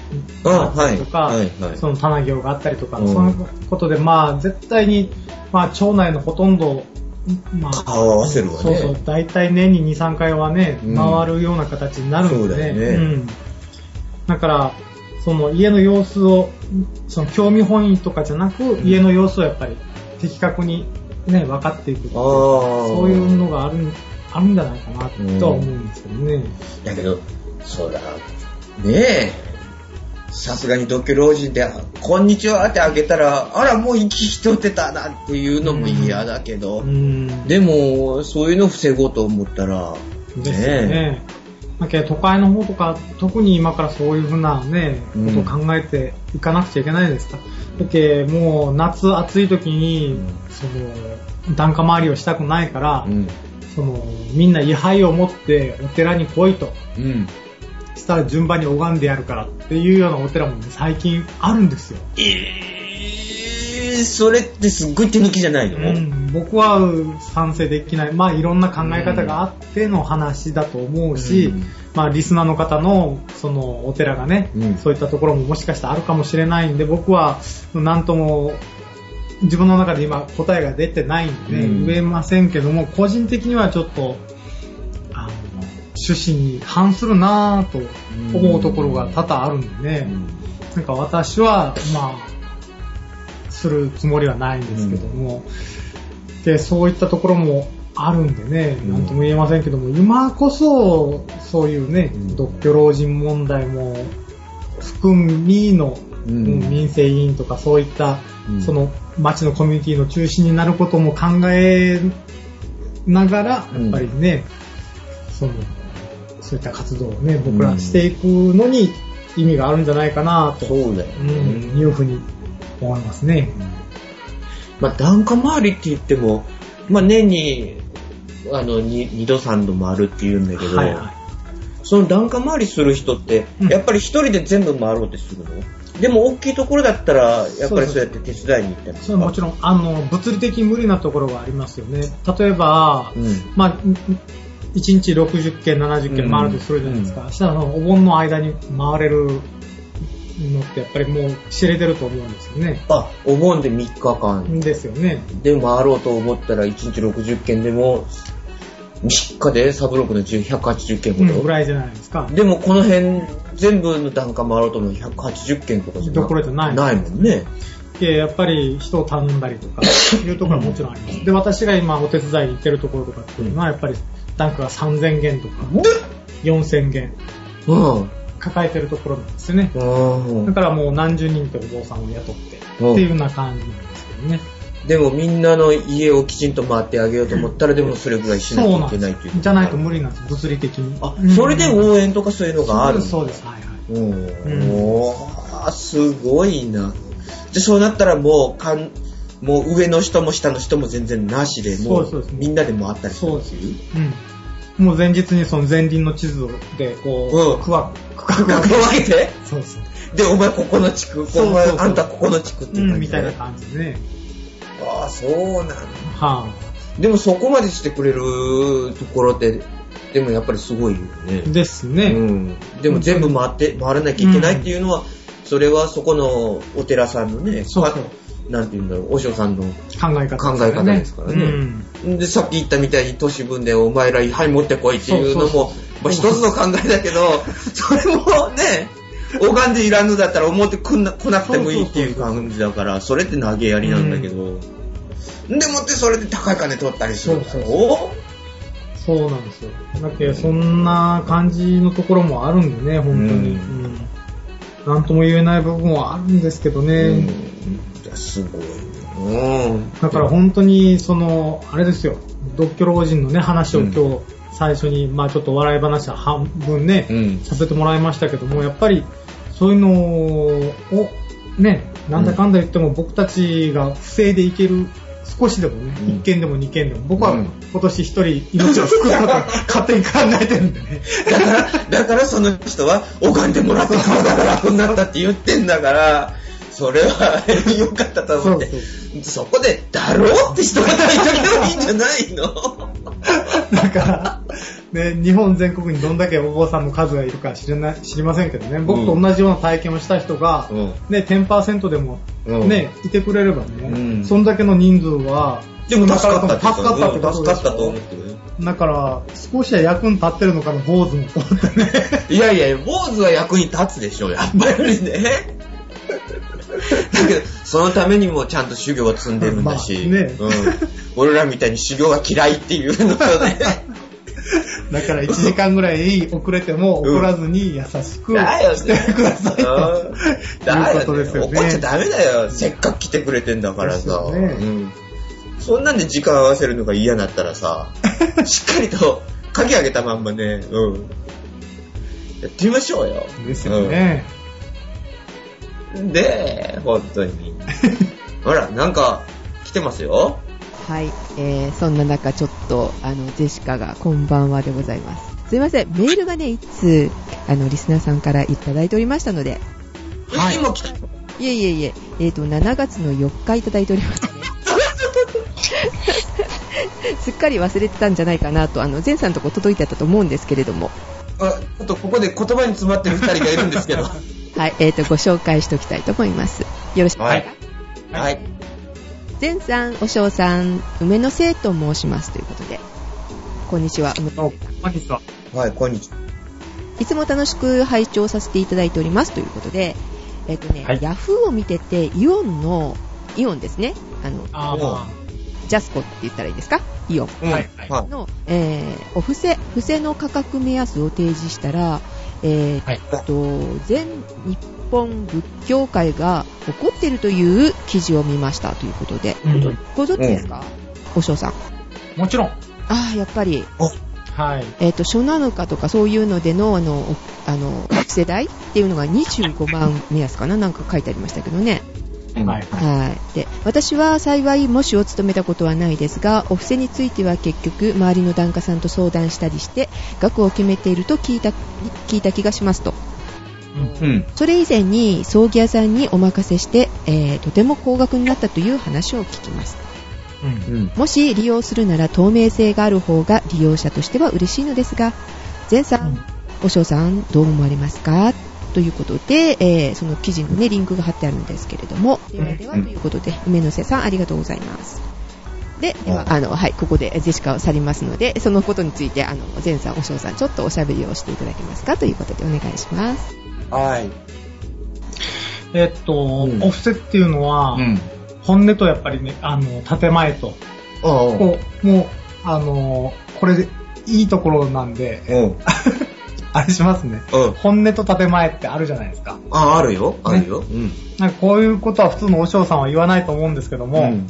ああったりとか、はい。はい。はい。その棚行があったりとか、うん。そういうことでまあ絶対に、まあ町内のほとんど、まあ、顔合わせるわね。そうそう、大体年に2、3回はね、うん。回るような形になるんでそうだよね。うん。だから、その家の様子を、その興味本位とかじゃなく、家の様子をやっぱり的確にね、分かっていく。そういうのがあるあるんじゃないかなとは思うんですけどね。だけど、そら、ねえ、さすがに独居老人で、こんにちはってあげたら、あら、もう生き人ってたなっていうのも嫌だけど、うん。でも、そういうのを防ごうと思ったら、ですよね。だけど都会の方とか、特に今からそういうふうなね、うんことを考えていかなくちゃいけないですか。だけどもう夏暑い時に、その、檀家回りをしたくないから、うん。その、みんな位牌を持ってお寺に来いと。うん。したら順番に拝んでやるからっていうようなお寺もね、最近あるんですよ。えー、それってすっごい手抜きじゃないの、うん、僕は賛成できない。まあいろんな考え方があっての話だと思うし、うん。まあリスナーの方のそのお寺がね、うん。そういったところももしかしたらあるかもしれないんで、僕はなんとも自分の中で今答えが出てないんで、うん。言えませんけども、個人的にはちょっと、あの、趣旨に反するなぁと思うところが多々あるんでね、なんか私は、まあ、するつもりはないんですけども、で、そういったところもあるんでね、うん。なんとも言えませんけども、今こそ、そういうね、うん。独居老人問題も含みの、うん。うん民生委員とかそういった、うん。その町のコミュニティの中心になることも考えながら、やっぱりね、その、そういった活動をね、僕らしていくのに意味があるんじゃないかなと、そうだよね。うん、いうふうに思いますね。まあ、檀家回りって言っても、まあ、年に、あの、に二度三度回るって言うんだけど、はいはい。その檀家回りする人って、うんやっぱり一人で全部回ろうとするの？でも大きいところだったら、やっぱりそうやって手伝いに行ってますそれはもちろん、あの、物理的に無理なところがありますよね。例えば、うん。まあ、1日60件、70件回るとするじゃないですか。したら、お盆の間に回れるのって、やっぱりもう知れてると思うんですよね。あ、お盆で3日間。ですよね。で回ろうと思ったら1日60件でも3日でサブロックの10 180件ほど、うんぐらいじゃないですか。でもこの辺全部の段階回ろうと思うと180件とかじゃどころじゃないないもんね。で、やっぱり人を頼んだりとか、いうところはもちろんあります。で、私が今お手伝いに行ってるところとかっていうのは、やっぱり単価が3000件とか、4000件うん。抱えてるところなんですよね。うんだからもう何十人ってお坊さんを雇って、ってうんいうような感じなんですけどね。でもみんなの家をきちんと回ってあげようと思ったら、でもそれぐらいしなきゃいけないっていう。じゃないと無理なんです、物理的に。あうん、それで応援とかそういうのがあるそうです、はいはい。うん。おー、すごいな。で、そうなったらもう、かん、もう上の人も下の人も全然なしで、もうみんなで回ったりするそうです。うん。もう前日にその前輪の地図で、こう、うん区区画分けて、そうです。で、お前ここの地区、そうそうそうお前あんたここの地区ってうん、感じでみたいな感じでね。ああ、そうなんだ。はでもそこまでしてくれるところって、でもやっぱりすごいよねい。。ですね。うん。でも全部回って、回らなきゃいけないっていうのは、それはそこのお寺さんのね、そうそうかなんて言うんだろう、お嬢さんの考え方考え方ですからねうんで、さっき言ったみたいに都市分でお前ら位牌持ってこいっていうのそうそうも、まあ一つの考えだけど、それもね、拝んでいらんのだったら思ってくんな来なくてもいいっていう感じだから、それって投げやりなんだけど、でもってそれで高い金取ったりするんだろそうそうそうなんですよ。だって、そんな感じのところもあるんでね、本当に。うんうんなんとも言えない部分はあるんですけどね。うん。いやすごいね。うん。だから本当に、その、あれですよ、独居老人のね、話をうん今日、最初に、まあちょっと笑い話は半分ね、うん。させてもらいましたけども、やっぱり、そういうのを、ね、なんだかんだ言っても僕たちが不正でいける少しでもね、うん。1件でも2件でも、僕はうん。今年1人命を救うことを 勝手に考えてるんでね。だから、だからその人は、拝んでもらって体が楽になったって言ってんだから、それは良かったと思って。そこで、だろうって人が書いとけばいいんじゃないの？だから、ね、日本全国にどんだけお坊さんの数がいるか知らない知りませんけどね、僕と同じような体験をした人が、うん。ね、10%でも、うん。ね、いてくれればね、うん。そんだけの人数は、でも助かったって助かったってことでしょ？助かったと思ってるよ。だから、少しは役に立ってるのかな、坊主も。と思ってね。いやいや、坊主は役に立つでしょう、やっぱりね。だけど、そのためにもちゃんと修行を積んでるんだし、まあねうん、俺らみたいに修行が嫌いっていうのとね、だから1時間ぐらい遅れても怒らずに優しくしてくださいと。いうことですよね怒っちゃダメだよ。せっかく来てくれてんだからさ。ねうんそんなんで時間合わせるのが嫌だったらさ、しっかりと鍵上げたまんまね、うん。やってみましょうよ。ですよね。うん。で、本当に。ほら、なんか、来てますよ。はい、えー、そんな中ちょっと、あの、ジェシカがこんばんはでございます。すいません、メールがね、いつ、あの、リスナーさんからいただいておりましたので、はい。今来た。いえいえいえ、えっ、と、7月の4日いただいておりましたね。すっかり忘れてたんじゃないかなと、あの、前さんのとこ届いてたと思うんですけれども、あ、ちょっとここで言葉に詰まってる二人がいるんですけど。はい、えっ、と、ご紹介しておきたいと思います。よろしくお願いします。はい。前さん、おしょうさん、梅の生と申しますということで、こんにちは、梅の生マキさん。はい、こんにちは。いつも楽しく拝聴させていただいておりますということで、えっ、とね、はいヤフーを見てて、イオンの、イオンですね、あの、あジャスコって言ったらいいですか？イオンはいはい。の、えー、お布施、布施の価格目安を提示したら、えーはいと、全日本仏教会が怒っているという記事を見ましたということで、うんご存知ですか、お嬢さん。あもちろん。ああ、やっぱり、はい。えっ、と、初七日とかそういうのでの、あの、おあの、世代っていうのが25万目安かな？なんか書いてありましたけどね。うんはい。はい。で、私は幸い模試を務めたことはないですが、お布施については結局、周りの檀家さんと相談したりして、額を決めていると聞いた、聞いた気がしますと。うんうん。それ以前に葬儀屋さんにお任せして、えーとても高額になったという話を聞きます。うんうん。もし利用するなら透明性がある方が利用者としては嬉しいのですが、前さん、うんお嬢さんどう思われますか？ということで、えーその記事のね、リンクが貼ってあるんですけれども、ではではうんということで、梅の瀬さんありがとうございます。で、では、うんあの、はい、ここでジェシカを去りますので、そのことについて、あの、前さん、お嬢さん、ちょっとおしゃべりをしていただけますかということでお願いします。はい。えっと、うんお布施っていうのは、うん。本音とやっぱりね、あの、建前と。こう、もう、あの、これでいいところなんで、うん。あれしますね。うん。本音と建前ってあるじゃないですか。あ、あるよ。あるよ。うん。なんかこういうことは普通のお嬢さんは言わないと思うんですけども、うん。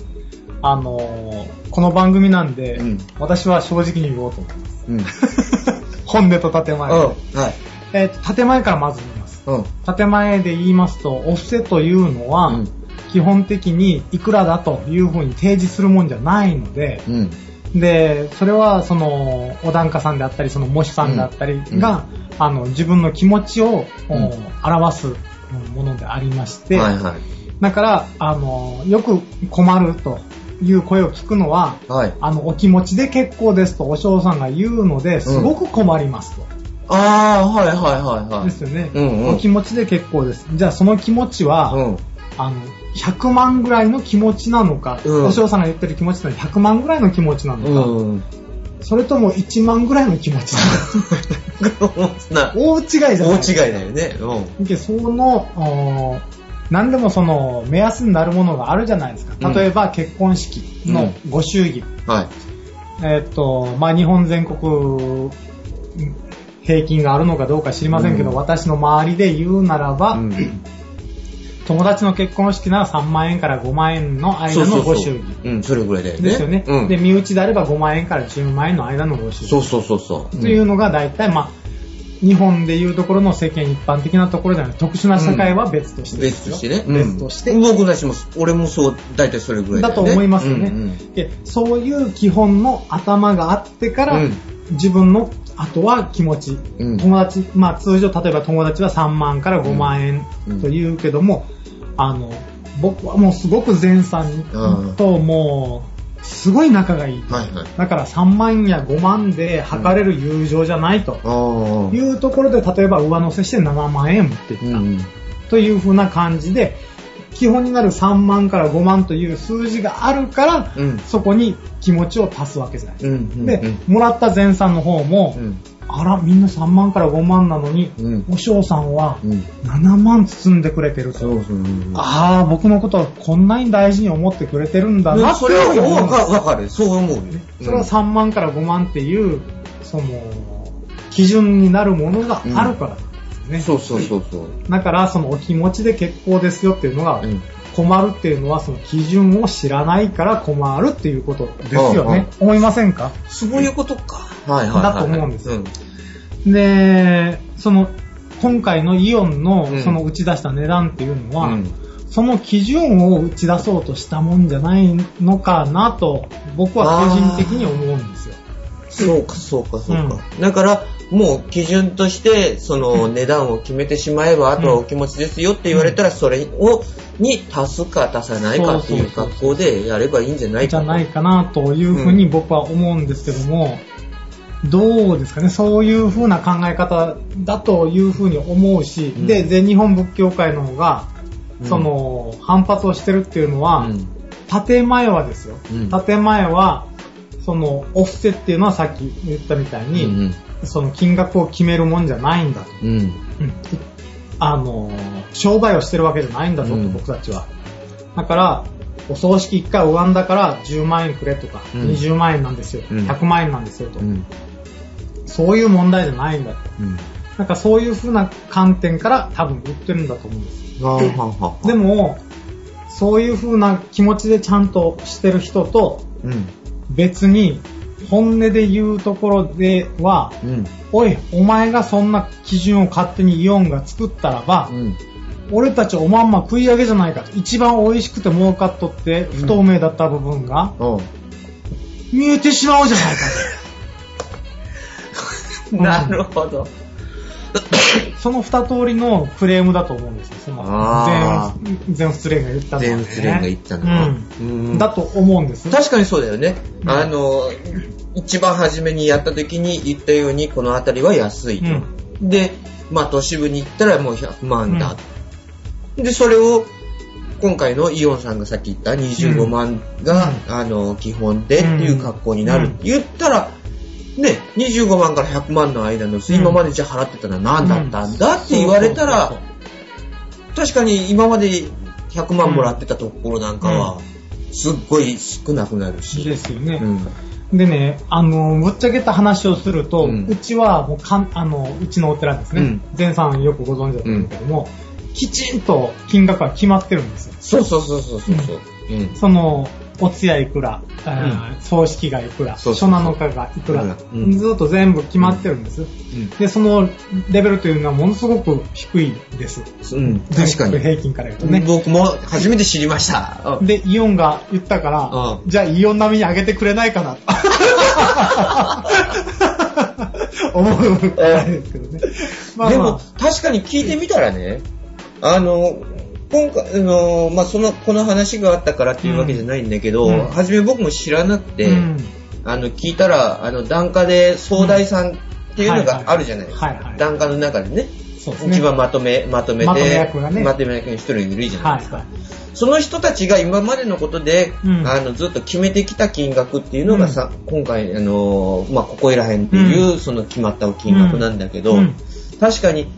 あの、この番組なんで、うん私は正直に言おうと思います。うん。本音と建前。うん。はい。えっと、建前からまず言います。うん。建前で言いますと、お布施というのは、うん基本的にいくらだというふうに提示するもんじゃないので、うん。で、それはその、お檀家さんであったり、その模試さんであったりが、あの、自分の気持ちを、うんお表すものでありまして、はいはい。だから、あの、よく困るという声を聞くのは、はい。あの、お気持ちで結構ですとお嬢さんが言うので、すごく困りますと。ああ、はいはいはいはい。ですよね、うんうんお気持ちで結構です。じゃあその気持ちは、うん。あの、100万ぐらいの気持ちなのか、うんお嬢さんが言ってる気持ちなのは100万ぐらいの気持ちなのか、うん。それとも1万ぐらいの気持ちななのか。大違いじゃない大違いだよね。うん。でその、お何でもその目安になるものがあるじゃないですか。例えば結婚式のご祝儀。はい。えーっと、まあ、日本全国平均があるのかどうか知りませんけど、うん私の周りで言うならば、うん。友達の結婚式なら3万円から5万円の間のご祝儀。うん、それぐらいだよね。ですよね、うん。で、身内であれば5万円から10万円の間のご祝儀。そうそうそうそう。というのが大体、まあ、日本でいうところの世間一般的なところじゃない。特殊な社会は別としてですよ、別としてね。別として、うん僕たちも、俺もそう、大体それぐらいだね。と思いますよね、うんうん。でそういう基本の頭があってから、うん。自分のあとは気持ち、うん。友達、まあ通常例えば友達は3万から5万円うん。と言うけども、あの、僕はもうすごく前さんともう、すごい仲がいい。はいはい。だから3万や5万で測れる友情じゃないと。いうところで、例えば上乗せして7万円持っていった。うんという風な感じで、基本になる3万から5万という数字があるから、うんそこに気持ちを足すわけじゃないですか。うんうんで、もらった前さんの方も、うんあら、みんな3万から5万なのに、うんお嬢さんはうん7万包んでくれてると。そうそう。ああ、僕のことをこんなに大事に思ってくれてるんだなってそれはわかる。そう思うよ。それは3万から5万っていう、その、基準になるものがあるからね。そうそうそうそう。だから、そのお気持ちで結構ですよっていうのが、うん困るっていうのは、その基準を知らないから困るっていうことですよね。思いませんか？そういうことか。はいはいはい。だと思うんですで、その、今回のイオンのうんその打ち出した値段っていうのは、うんその基準を打ち出そうとしたもんじゃないのかなと、僕は個人的に思うんですよ。そうか、そうか、そうか。だから、もう基準として、その値段を決めてしまえば、あとはお気持ちですよって言われたら、それを、に足すか足さないかっていう格好でやればいいんじゃないかと。じゃないかなというふうに僕は思うんですけども、どうですかね、そういうふうな考え方だというふうに思うし、うん。で、全日本仏教会の方が、うん。その、反発をしてるっていうのは、うん。建前はですよ、うん。建前は、その、オフセっていうのはさっき言ったみたいに、うんその金額を決めるもんじゃないんだと。うん。うん。うんあの、商売をしてるわけじゃないんだぞと、うん僕たちは。だから、お葬式1回拝んだから10万円くれとか、うん20万円なんですよ、うん100万円なんですよと、うん。そういう問題じゃないんだと。うん。なんかそういう風な観点から多分言ってるんだと思うんです。でも、そういう風な気持ちでちゃんとしてる人と、うん。別に本音で言うところでは、うん。おい、お前がそんな基準を勝手にイオンが作ったらば、うん。俺たちおまんま食い上げじゃないかと。一番美味しくて儲かっとって不透明だった部分がおう見えてしまうじゃないかと。なるほど。その二通りのクレームだと思うんですよ。そのあ全全仏連が言ったのは、ね。全仏連が言ったのはうんうんだと思うんです。確かにそうだよね。うんあの、一番初めにやった時に言ったように、この辺りは安いと。で、まあ都市部に行ったらもう100万だ。で、それを、今回のイオンさんがさっき言った25万が、あの、基本でっていう格好になるって言ったら、ね、25万から100万の間の、今までじゃあ払ってたのは何だったんだって言われたら、確かに今まで100万もらってたところなんかは、すっごい少なくなるし。ですよね。うんでね、あの、ぶっちゃけた話をすると、ううんちはもうかん、あの、うちのお寺ですねうん。前、さんよくご存知だと思うけども、きちんと金額は決まってるんですよ。そうそうそうそうそう。うんその、お通夜いくら、葬式がいくら、初七日がいくら、うんずっと全部決まってるんです。で、そのレベルというのはものすごく低いです。うん、確かに。平均から言うとね。僕も初めて知りました。で、イオンが言ったから、うじゃあイオン並みに上げてくれないかな。思うくらいですけどね。まあでまも確かに聞いてみたらね、あの、今回、あの、まあ、その、この話があったからっていうわけじゃないんだけど、うん。初め僕も知らなくあ、て、うん。あの、聞いたら、あの、檀家で総大さんっていうのがあるじゃないですか。檀家の中でね。一番まとめ、まとめて、まとめ役がね。まとめ役の一人いるじゃないですか。はいはい。その人たちが今までのことで、うん。あのずっと決めてきた金額っていうのがさ、今回、あのまあ、ここいらへんっていう、その決まった金額なんだけど、うん。確かに、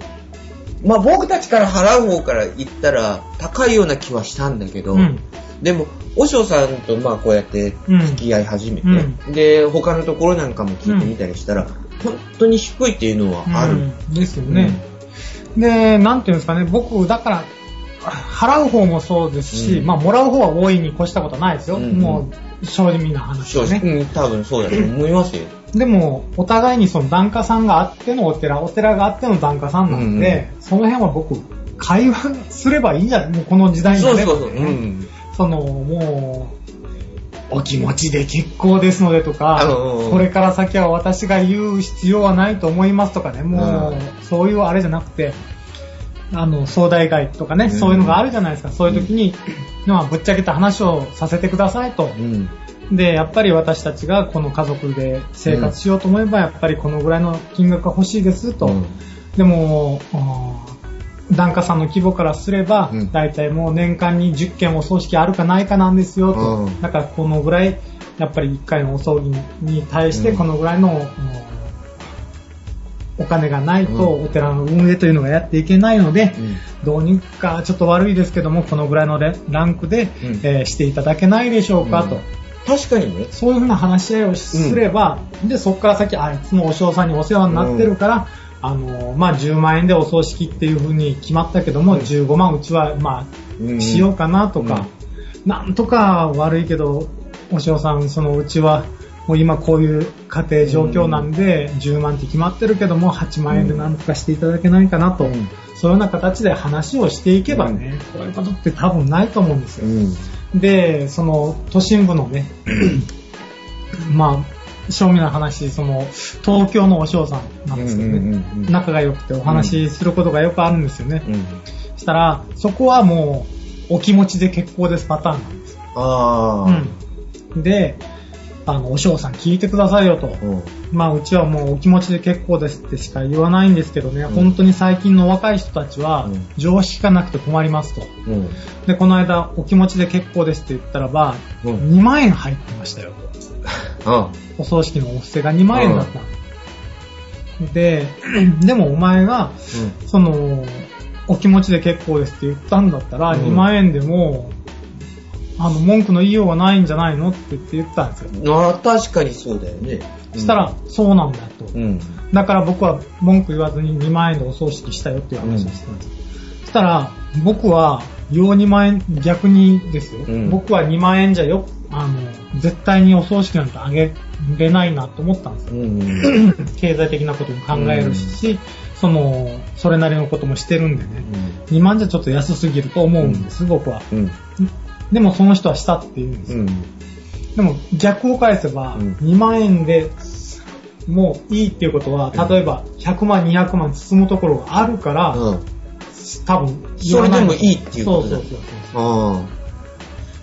まあ、僕たちから払う方から言ったら高いような気はしたんだけど、うん。でも、和尚さんとまあこうやって付き合い始めて、うん。で、他のところなんかも聞いてみたりしたら、本当に低いっていうのはある。うん。ですよね。で、なんていうんですかね、僕、だから、払う方もそうですし、うん。まあ、もらう方は大いに越したことはないですよ。うん。もう、正直な話ね。うん、多分そうだと思いますよ。でも、お互いにその檀家さんがあってのお寺、お寺があっての檀家さんなんで、その辺は僕、会話すればいいんじゃないもうこの時代になればそうそうそう。うん。その、もう、お気持ちで結構ですのでとか、うんこれから先は私が言う必要はないと思いますとかね、もう、うんそういうあれじゃなくて、あの、総大会とかね、うんそういうのがあるじゃないですか。そういう時に、まあ、ぶっちゃけた話をさせてくださいと。うん。で、やっぱり私たちがこの家族で生活しようと思えば、やっぱりこのぐらいの金額が欲しいですと。うんでも、檀家さんの規模からすれば、うん大体もう年間に10件お葬式あるかないかなんですよと。うんだからこのぐらい、やっぱり1回のお葬儀に対してうんこのぐらいの、うんお金がないとうんお寺の運営というのがやっていけないので、うんどうにかちょっと悪いですけども、このぐらいのレランクで、うんえーしていただけないでしょうかと。うん確かにね。そういうふうな話し合いをすれば、で、そこから先、あいつもお嬢さんにお世話になってるから、あの、まあ、10万円でお葬式っていうふうに決まったけども、15万うちは、まうん。あ、しようかなとか、なんとか悪いけど、お嬢さん、そのうちは、もう今こういう家庭状況なんで、10万って決まってるけども、8万円でなんとかしていただけないかなと、うん。そういうような形で話をしていけばね、こういうことって多分ないと思うんですよ。うん。で、その都心部のね、まあ、正味な話、その、東京のお嬢さんなんですけどね、うんうんうんうん仲が良くてお話しすることがよくあるんですよね。うん。したら、そこはもう、お気持ちで結構ですパターンなんです。ああ。うん。で、あの、お嬢さん聞いてくださいよと。うん。まあ、うちはもうお気持ちで結構ですってしか言わないんですけどね、ん本当に最近の若い人たちはうん、常識がなくて困りますと。うん。で、この間、お気持ちで結構ですって言ったらば、うん2万円入ってましたよと。あ お葬式のお布施が2万円だったの。で、でもお前が、その、お気持ちで結構ですって言ったんだったら、うん2万円でも、あの、文句の言いようがないんじゃないのって言って言ったんですよ。うん。ああ、確かにそうだよね。そしたら、そうなんだと。うん。だから僕は文句言わずに2万円でお葬式したよっていう話をしてたんです。そしたら、僕は、要2万円、逆にですよ。うん僕は2万円じゃよ、あの、絶対にお葬式なんてあげれないなと思ったんですよ。うん。経済的なことも考えるし、その、それなりのこともしてるんでね。う2万じゃちょっと安すぎると思うんです、僕は。ん。でもその人はしたって言うんですよ。うん。でも逆を返せば、うん2万円でもういいっていうことは、例えば100万、200万進むところがあるから、うん。多分それでもいいっていうことだそうそうそうそう。ああ。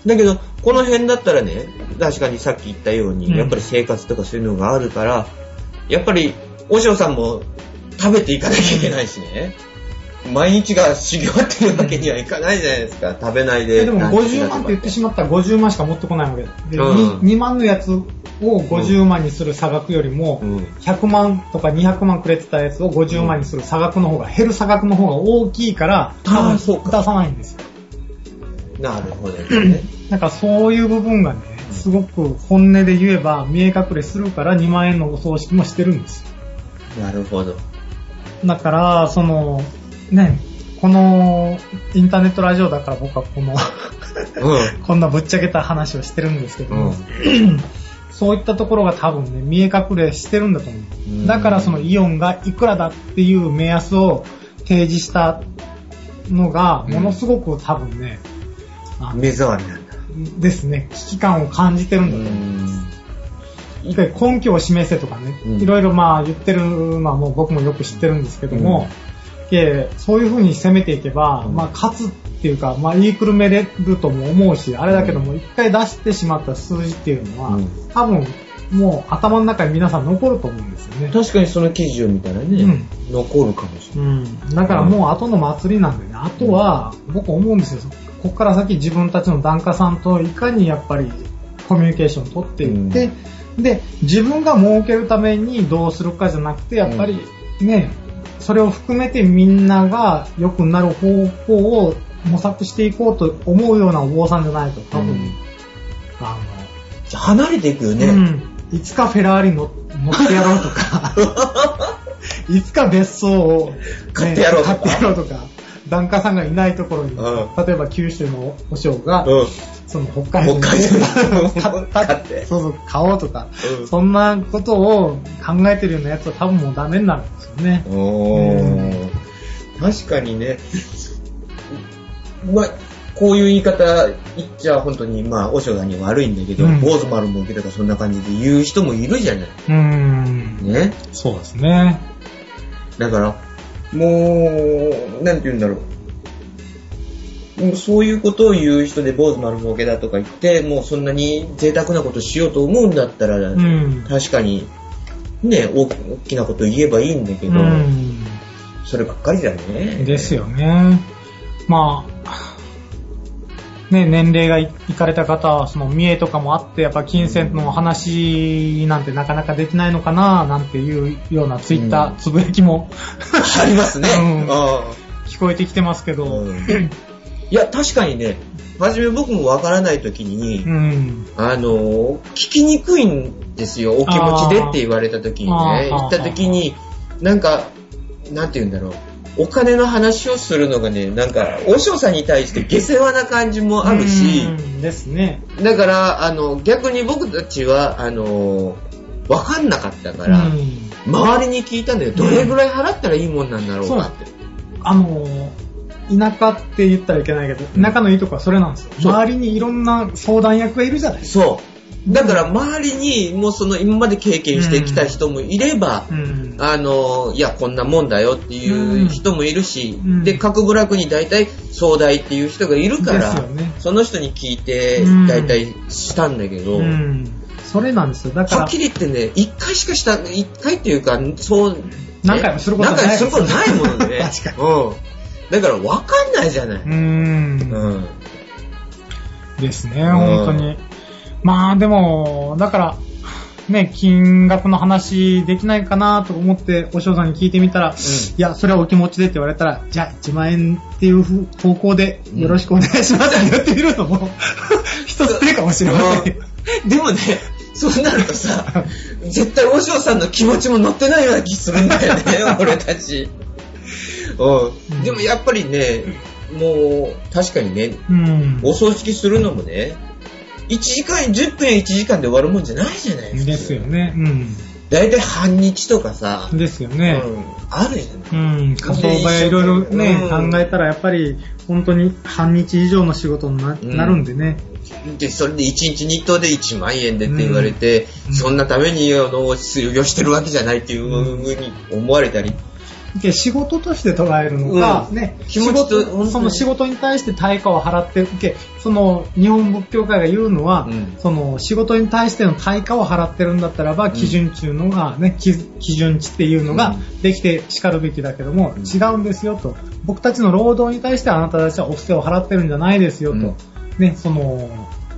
だけど、この辺だったらね、確かにさっき言ったように、うんやっぱり生活とかそういうのがあるから、やっぱり、お嬢さんも食べていかなきゃいけないしね。毎日が修行っていうわけにはいかないじゃないですか。食べないで。えでもランチ50万って言ってしまったら50万しか持ってこないわけで、でうん 2, 万のやつを50万にする差額よりも、うん。100万とか200万くれてたやつを50万にする差額の方が、減る差額の方が大きいから、出さないんですよ。なるほどね。なんかそういう部分がね、すごく本音で言えば見え隠れするから2万円のお葬式もしてるんですよ。なるほど。だから、その、ね、このインターネットラジオだから僕はこの、うん。こんなぶっちゃけた話をしてるんですけども、うん そういったところが多分ね、見え隠れしてるんだと思う。だからそのイオンがいくらだっていう目安を提示したのが、ものすごく多分ね、あ目障りなんだ。ですね、危機感を感じてるんだと思う。一回根拠を示せとかね、うんいろいろまあ言ってるのはもう僕もよく知ってるんですけども、けそういう風に攻めていけば、うん。まあ勝つっていうか、まあ言いくるめれるとも思うし、あれだけども、一回出してしまった数字っていうのは、うん。多分もう頭の中に皆さん残ると思うんですよね。確かにその記事を見たらね、うん。残るかもしれない。うん、だからもう後の祭りなんでね、あとは僕思うんですよ。ここから先自分たちの檀家さんといかにやっぱりコミュニケーションを取っていって、で、自分が儲けるためにどうするかじゃなくて、やっぱりね、それを含めてみんなが良くなる方法を模索していこうと思うようなお坊さんじゃないと多分、うん。あじゃあ離れていくよの、ね。うん、いつかフェラーリ乗乗ってやろうとか、いつか別荘を、ね買ってやろうとか。買ってやろうとか、檀家さんがいないところに、うん例えば九州のお嬢が、うん。その北海道に北海道買ってそうそう、買おうとか、うんそんなことを考えてるようなやつは多分もうダメになるんですよね。おー確かにね、まあ、こういう言い方言っちゃ本当に、まあ、おしがに悪いんだけど、うん坊主丸儲けとかそんな感じで言う人もいるじゃない。うーん。ね。そうですね。だから、もう、なんて言うんだろう。もうそういうことを言う人で坊主丸儲けだとか言って、もうそんなに贅沢なことしようと思うんだったら、うん。確かに、ね、大大きなこと言えばいいんだけど、うん。そればっかりだね。ですよね。まあ、ね、年齢がいいかれた方は、その見栄とかもあって、やっぱ金銭の話なんてなかなかできないのかな、なんていうようなツイッタうんー、つぶやきもありますね。うんあ聞こえてきてますけあど、うんいや、確かにね、初め僕もわからないときに、うん。あの、聞きにくいんですよ。お気持ちでって言われたときにね。言ったときに、なんか、なんて言うんだろう。お金の話をするのがね、なんか、お嬢さんに対して下世話な感じもあるし、うんですね。だから、あの、逆に僕たちは、あの、わかんなかったから、うん周りに聞いたんだよ。どれぐらい払ったらいいもんなんだろうかって。あの、田舎って言ったらいけないけど、田舎のいいとこはそれなんですよ。周りにいろんな相談役がいるじゃないですか。そう。だから周りにもうその今まで経験してきた人もいれば、うん。あの、いや、こんなもんだよっていう人もいるし、うんで、各部落に大体総代っていう人がいるから、ねその人に聞いてうん大体したんだけど、うん。それなんですよ。だからはっき、り言ってね、一回しかした、一回っていうか、そう、何回もすることない何回もすることないものでね。確かうん。だから分かんないじゃない。うー。うんん。ですね、本当に。まあでも、だから、ね、金額の話できないかなと思って、お嬢さんに聞いてみたら、いや、それはお気持ちでって言われたら、じゃあ1万円っていう方向でよろしくお願いしますって言ってみるのも、一つ手かもしれませんでもね、そうなるとさ、絶対お嬢さんの気持ちも乗ってないような気するんだよね、俺たち。うん。でもやっぱりね、もう、確かにね、うん。お葬式するのもね、1時間、10分や1時間で終わるもんじゃないじゃないですか。ですよ。ね。うん。だいたい半日とかさ、ですよね。うん、あるじゃない。うん、仮想場やいろいろね、うん考えたらやっぱり本当に半日以上の仕事にな,、るんでね。で、それで1日日当で1万円でって言われて、うんそんなためにあの、水をしてるわけじゃないっていう風に思われたり、で仕事として捉えるのか、うん。ね、仕事その仕事に対して対価を払って受け、その日本仏教会が言うのは、うん。その仕事に対しての対価を払ってるんだったらば、基準値のがね、基基準値っていうのができて叱るべきだけども、うん違うんですよと。僕たちの労働に対してあなたたちはお布施を払ってるんじゃないですよと。うん。ね、その、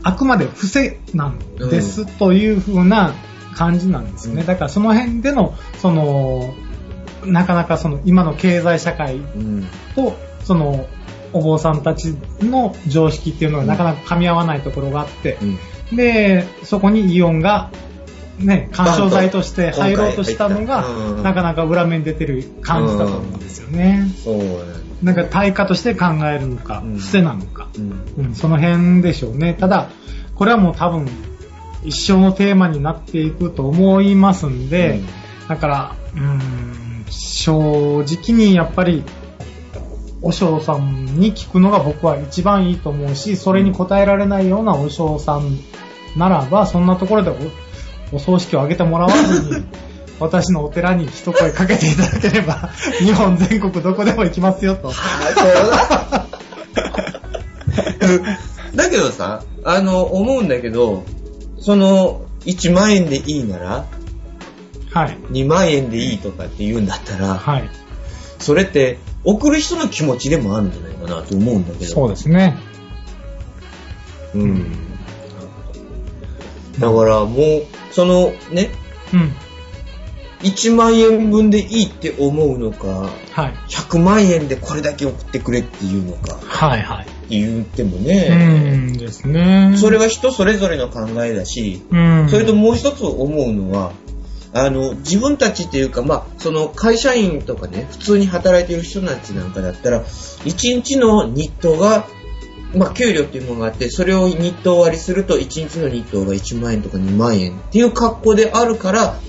あくまで布施なんですという風な感じなんですよね。うん。だからその辺での、その、なかなかその今の経済社会うん。と、その、お坊さんたちの常識っていうのがなかなか噛み合わないところがあって、うん。で、そこにイオンが、ね、干渉剤として入ろうとしたのが、うん。なかなか裏面に出てる感じだと思うんですよね。そうなんだなんか対価として考えるのか、うん。伏せなのか、うん。うん、その辺でしょうね。ただ、これはもう多分、一生のテーマになっていくと思いますんで、だから、うーん、正直にやっぱり、お嬢さんに聞くのが僕は一番いいと思うし、それに応えられないようなお嬢さんならば、そんなところでお葬式を挙げてもらわずに、私のお寺に一声かけていただければ、日本全国どこでも行きますよと。だけどさ、あの、思うんだけど、その、1万円でいいなら、はい。2万円でいいとかって言うんだったら、はい。それって、送る人の気持ちでもあるんじゃないかなと思うんだけど。そうですね。うん。だからもう、そのね、うん。1万円分でいいって思うのか、はい。100万円でこれだけ送ってくれっていうのか、はいはい。言ってもうね、んですね。それは人それぞれの考えだし、うん。それともう一つ思うのは、あの、自分たちというか、まあ、その会社員とかね、普通に働いてる人たちなんかだったら、1日の日当が、まあ、給料というものがあって、それを日当割りすると、1日の日当が1万円とか2万円っていう格好であるから、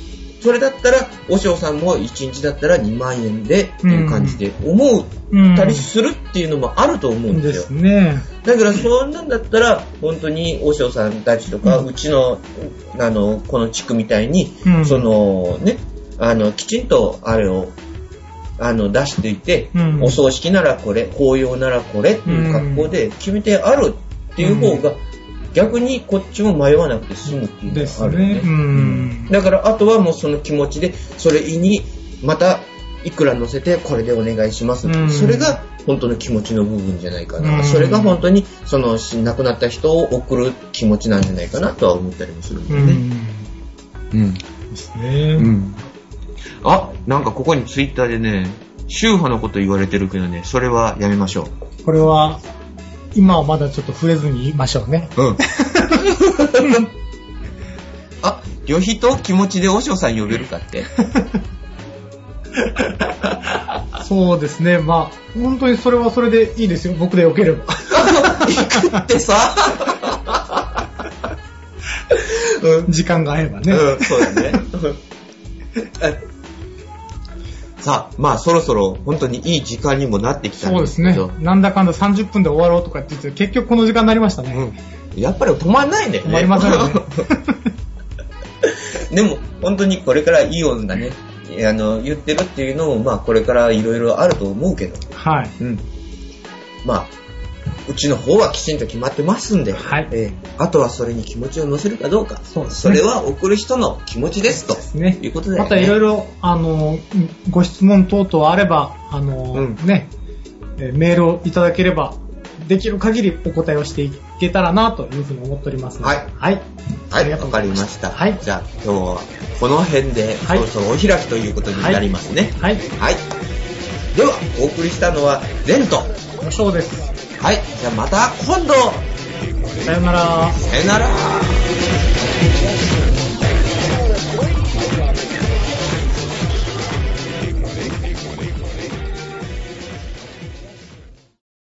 それだったら、お嬢さんも1日だったら2万円でっていう感じで思うんったりするっていうのもあると思うんでよ。ですす。ね。だからそんなんだったら、本当に和尚さんたちとか、ううんちの、あの、この地区みたいに、うん。その、ね、あの、きちんとあれを、あの、出していて、うん。お葬式ならこれ、法要ならこれっていう格好で決めてあるっていう方が、逆にこっちも迷わなくて済むっていうのがあるよね。ね。うん。だから、あとはもうその気持ちで、それに、また、いくら乗せて、これでお願いします。うんそれが、本当の気持ちの部分じゃないかな。うんそれが本当に、その、し亡くなった人を送る気持ちなんじゃないかなとは思ったりもするんだよね。うん。うん。ですね。うん。あ、なんかここにツイッターでね、宗派のこと言われてるけどね、それはやめましょこれは、今はまだちょっと触れずに言いましょうね。う。うん。あ、旅費と気持ちで和尚さん呼べるかって。そうですね。まあ、本当にそれはそれでいいですよ。僕でよければ。行くってさ。うん。時間が合えばね。うん、そうだね。さあ、まあそろそろ本当にいい時間にもなってきたんそうですねですけど。。なんだかんだ30分で終わろうとかって言って、結局この時間になりましたね。うん。やっぱり止まんないね。止まりませんよね。でも、本当にこれからイオンがね、あの、言ってるっていうのも、まあこれからいろいろあると思うけど。はい。うん。まあ、うちの方はきちんと決まってますんで、はいえーあとはそれに気持ちを乗せるかどうか、そうですねれは送る人の気持ちですとですねいうことだよね。またいろいろ、あの、ご質問等々あれば、あの、うんね、えーメールをいただければ、できる限りお答えをしていけたらなというふうに思っておりますので。はいはい。はい、わかりました。はいじゃあ今日はこの辺で、はいそろそろお開きということになりますね。はい。はい。では、お送りしたのはレント。おしょうです。はい。じゃあまた今度さよなら。さよなら